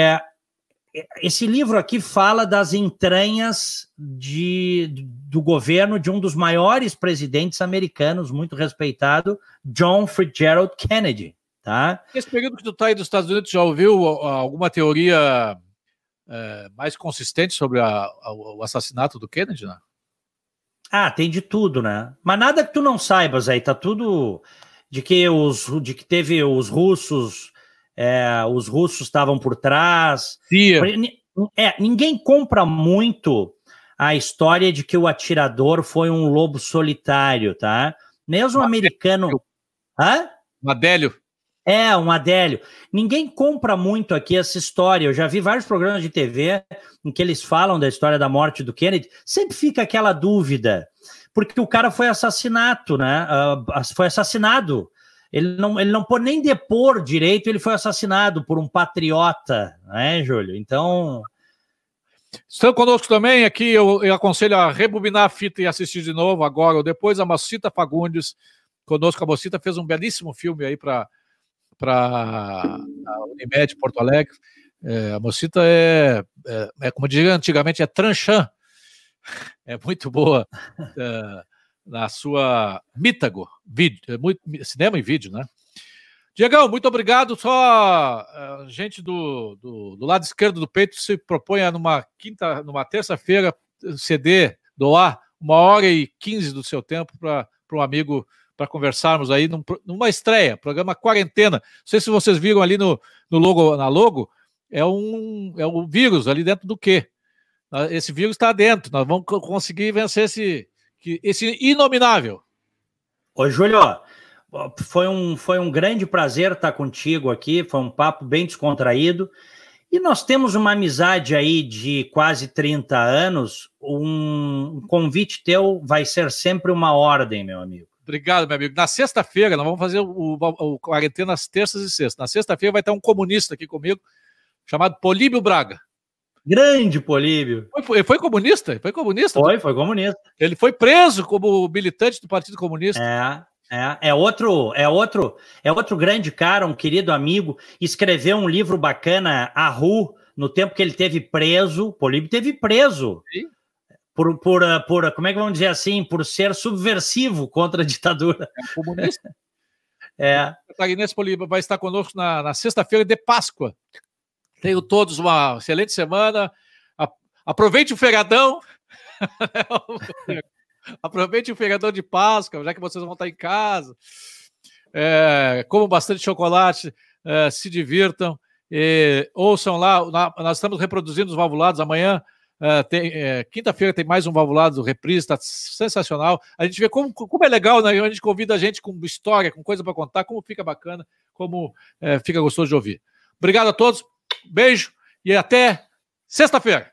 esse livro aqui fala das entranhas de, do governo de um dos maiores presidentes americanos, muito respeitado, John Fitzgerald Kennedy. Tá? Esse período que tu está aí dos Estados Unidos, já ouviu alguma teoria é, mais consistente sobre a, a, o assassinato do Kennedy? Né? Ah, tem de tudo, né? Mas nada que tu não saibas aí, tá tudo de que os de que teve os russos é, os russos estavam por trás. É, ninguém compra muito a história de que o atirador foi um lobo solitário, tá? Mesmo um americano. Hã? Um Adélio. É, um Adélio. Ninguém compra muito aqui essa história. Eu já vi vários programas de TV em que eles falam da história da morte do Kennedy. Sempre fica aquela dúvida porque o cara foi assassinato, né? Uh, foi assassinado. Ele não, ele não pôde nem depor direito, ele foi assassinado por um patriota, né, Júlio? Então. Estão conosco também aqui, eu, eu, aconselho a rebobinar a fita e assistir de novo agora ou depois, a Mocita Fagundes, conosco. A Mocita fez um belíssimo filme aí para a Unimed Porto Alegre. É, a Mocita é, é, é, como diria antigamente, é tranchã <laughs> é muito boa uh, na sua Mítago, vídeo, muito, cinema e vídeo, né? Diegão, muito obrigado. Só uh, gente do, do, do, lado esquerdo do peito se propõe a numa quinta, numa terça-feira ceder, doar uma hora e quinze do seu tempo para um amigo para conversarmos aí num, numa estreia, programa Quarentena. Não sei se vocês viram ali no, no logo, na logo, é um é um vírus ali dentro do quê? Esse vírus está dentro, nós vamos conseguir vencer esse, esse inominável. Ô, Júlio, foi um, foi um grande prazer estar contigo aqui, foi um papo bem descontraído. E nós temos uma amizade aí de quase 30 anos. Um convite teu vai ser sempre uma ordem, meu amigo. Obrigado, meu amigo. Na sexta-feira, nós vamos fazer o, o, o quarentena às terças e sextas. Na sexta-feira vai ter um comunista aqui comigo, chamado Políbio Braga. Grande Políbio. Foi, ele foi comunista? Foi comunista? Foi, foi comunista. Ele foi preso como militante do Partido Comunista. É, é, é outro, é outro, é outro grande cara, um querido amigo, escreveu um livro bacana, A Ru, no tempo que ele teve preso. Políbio teve preso. Sim. Por, por, por, como é que vamos dizer assim, por ser subversivo contra a ditadura. É comunista. <laughs> é. O Clarinense Políbio vai estar conosco na, na sexta-feira de Páscoa. Tenham todos uma excelente semana. Aproveite o feriadão. <laughs> Aproveite o feriadão de Páscoa, já que vocês vão estar em casa. É, comam bastante chocolate, é, se divirtam. E, ouçam lá, na, nós estamos reproduzindo os valvulados amanhã. Uh, é, Quinta-feira tem mais um Valvulado Reprise, está sensacional. A gente vê como, como é legal, né? A gente convida a gente com história, com coisa para contar, como fica bacana, como é, fica gostoso de ouvir. Obrigado a todos, beijo e até sexta-feira.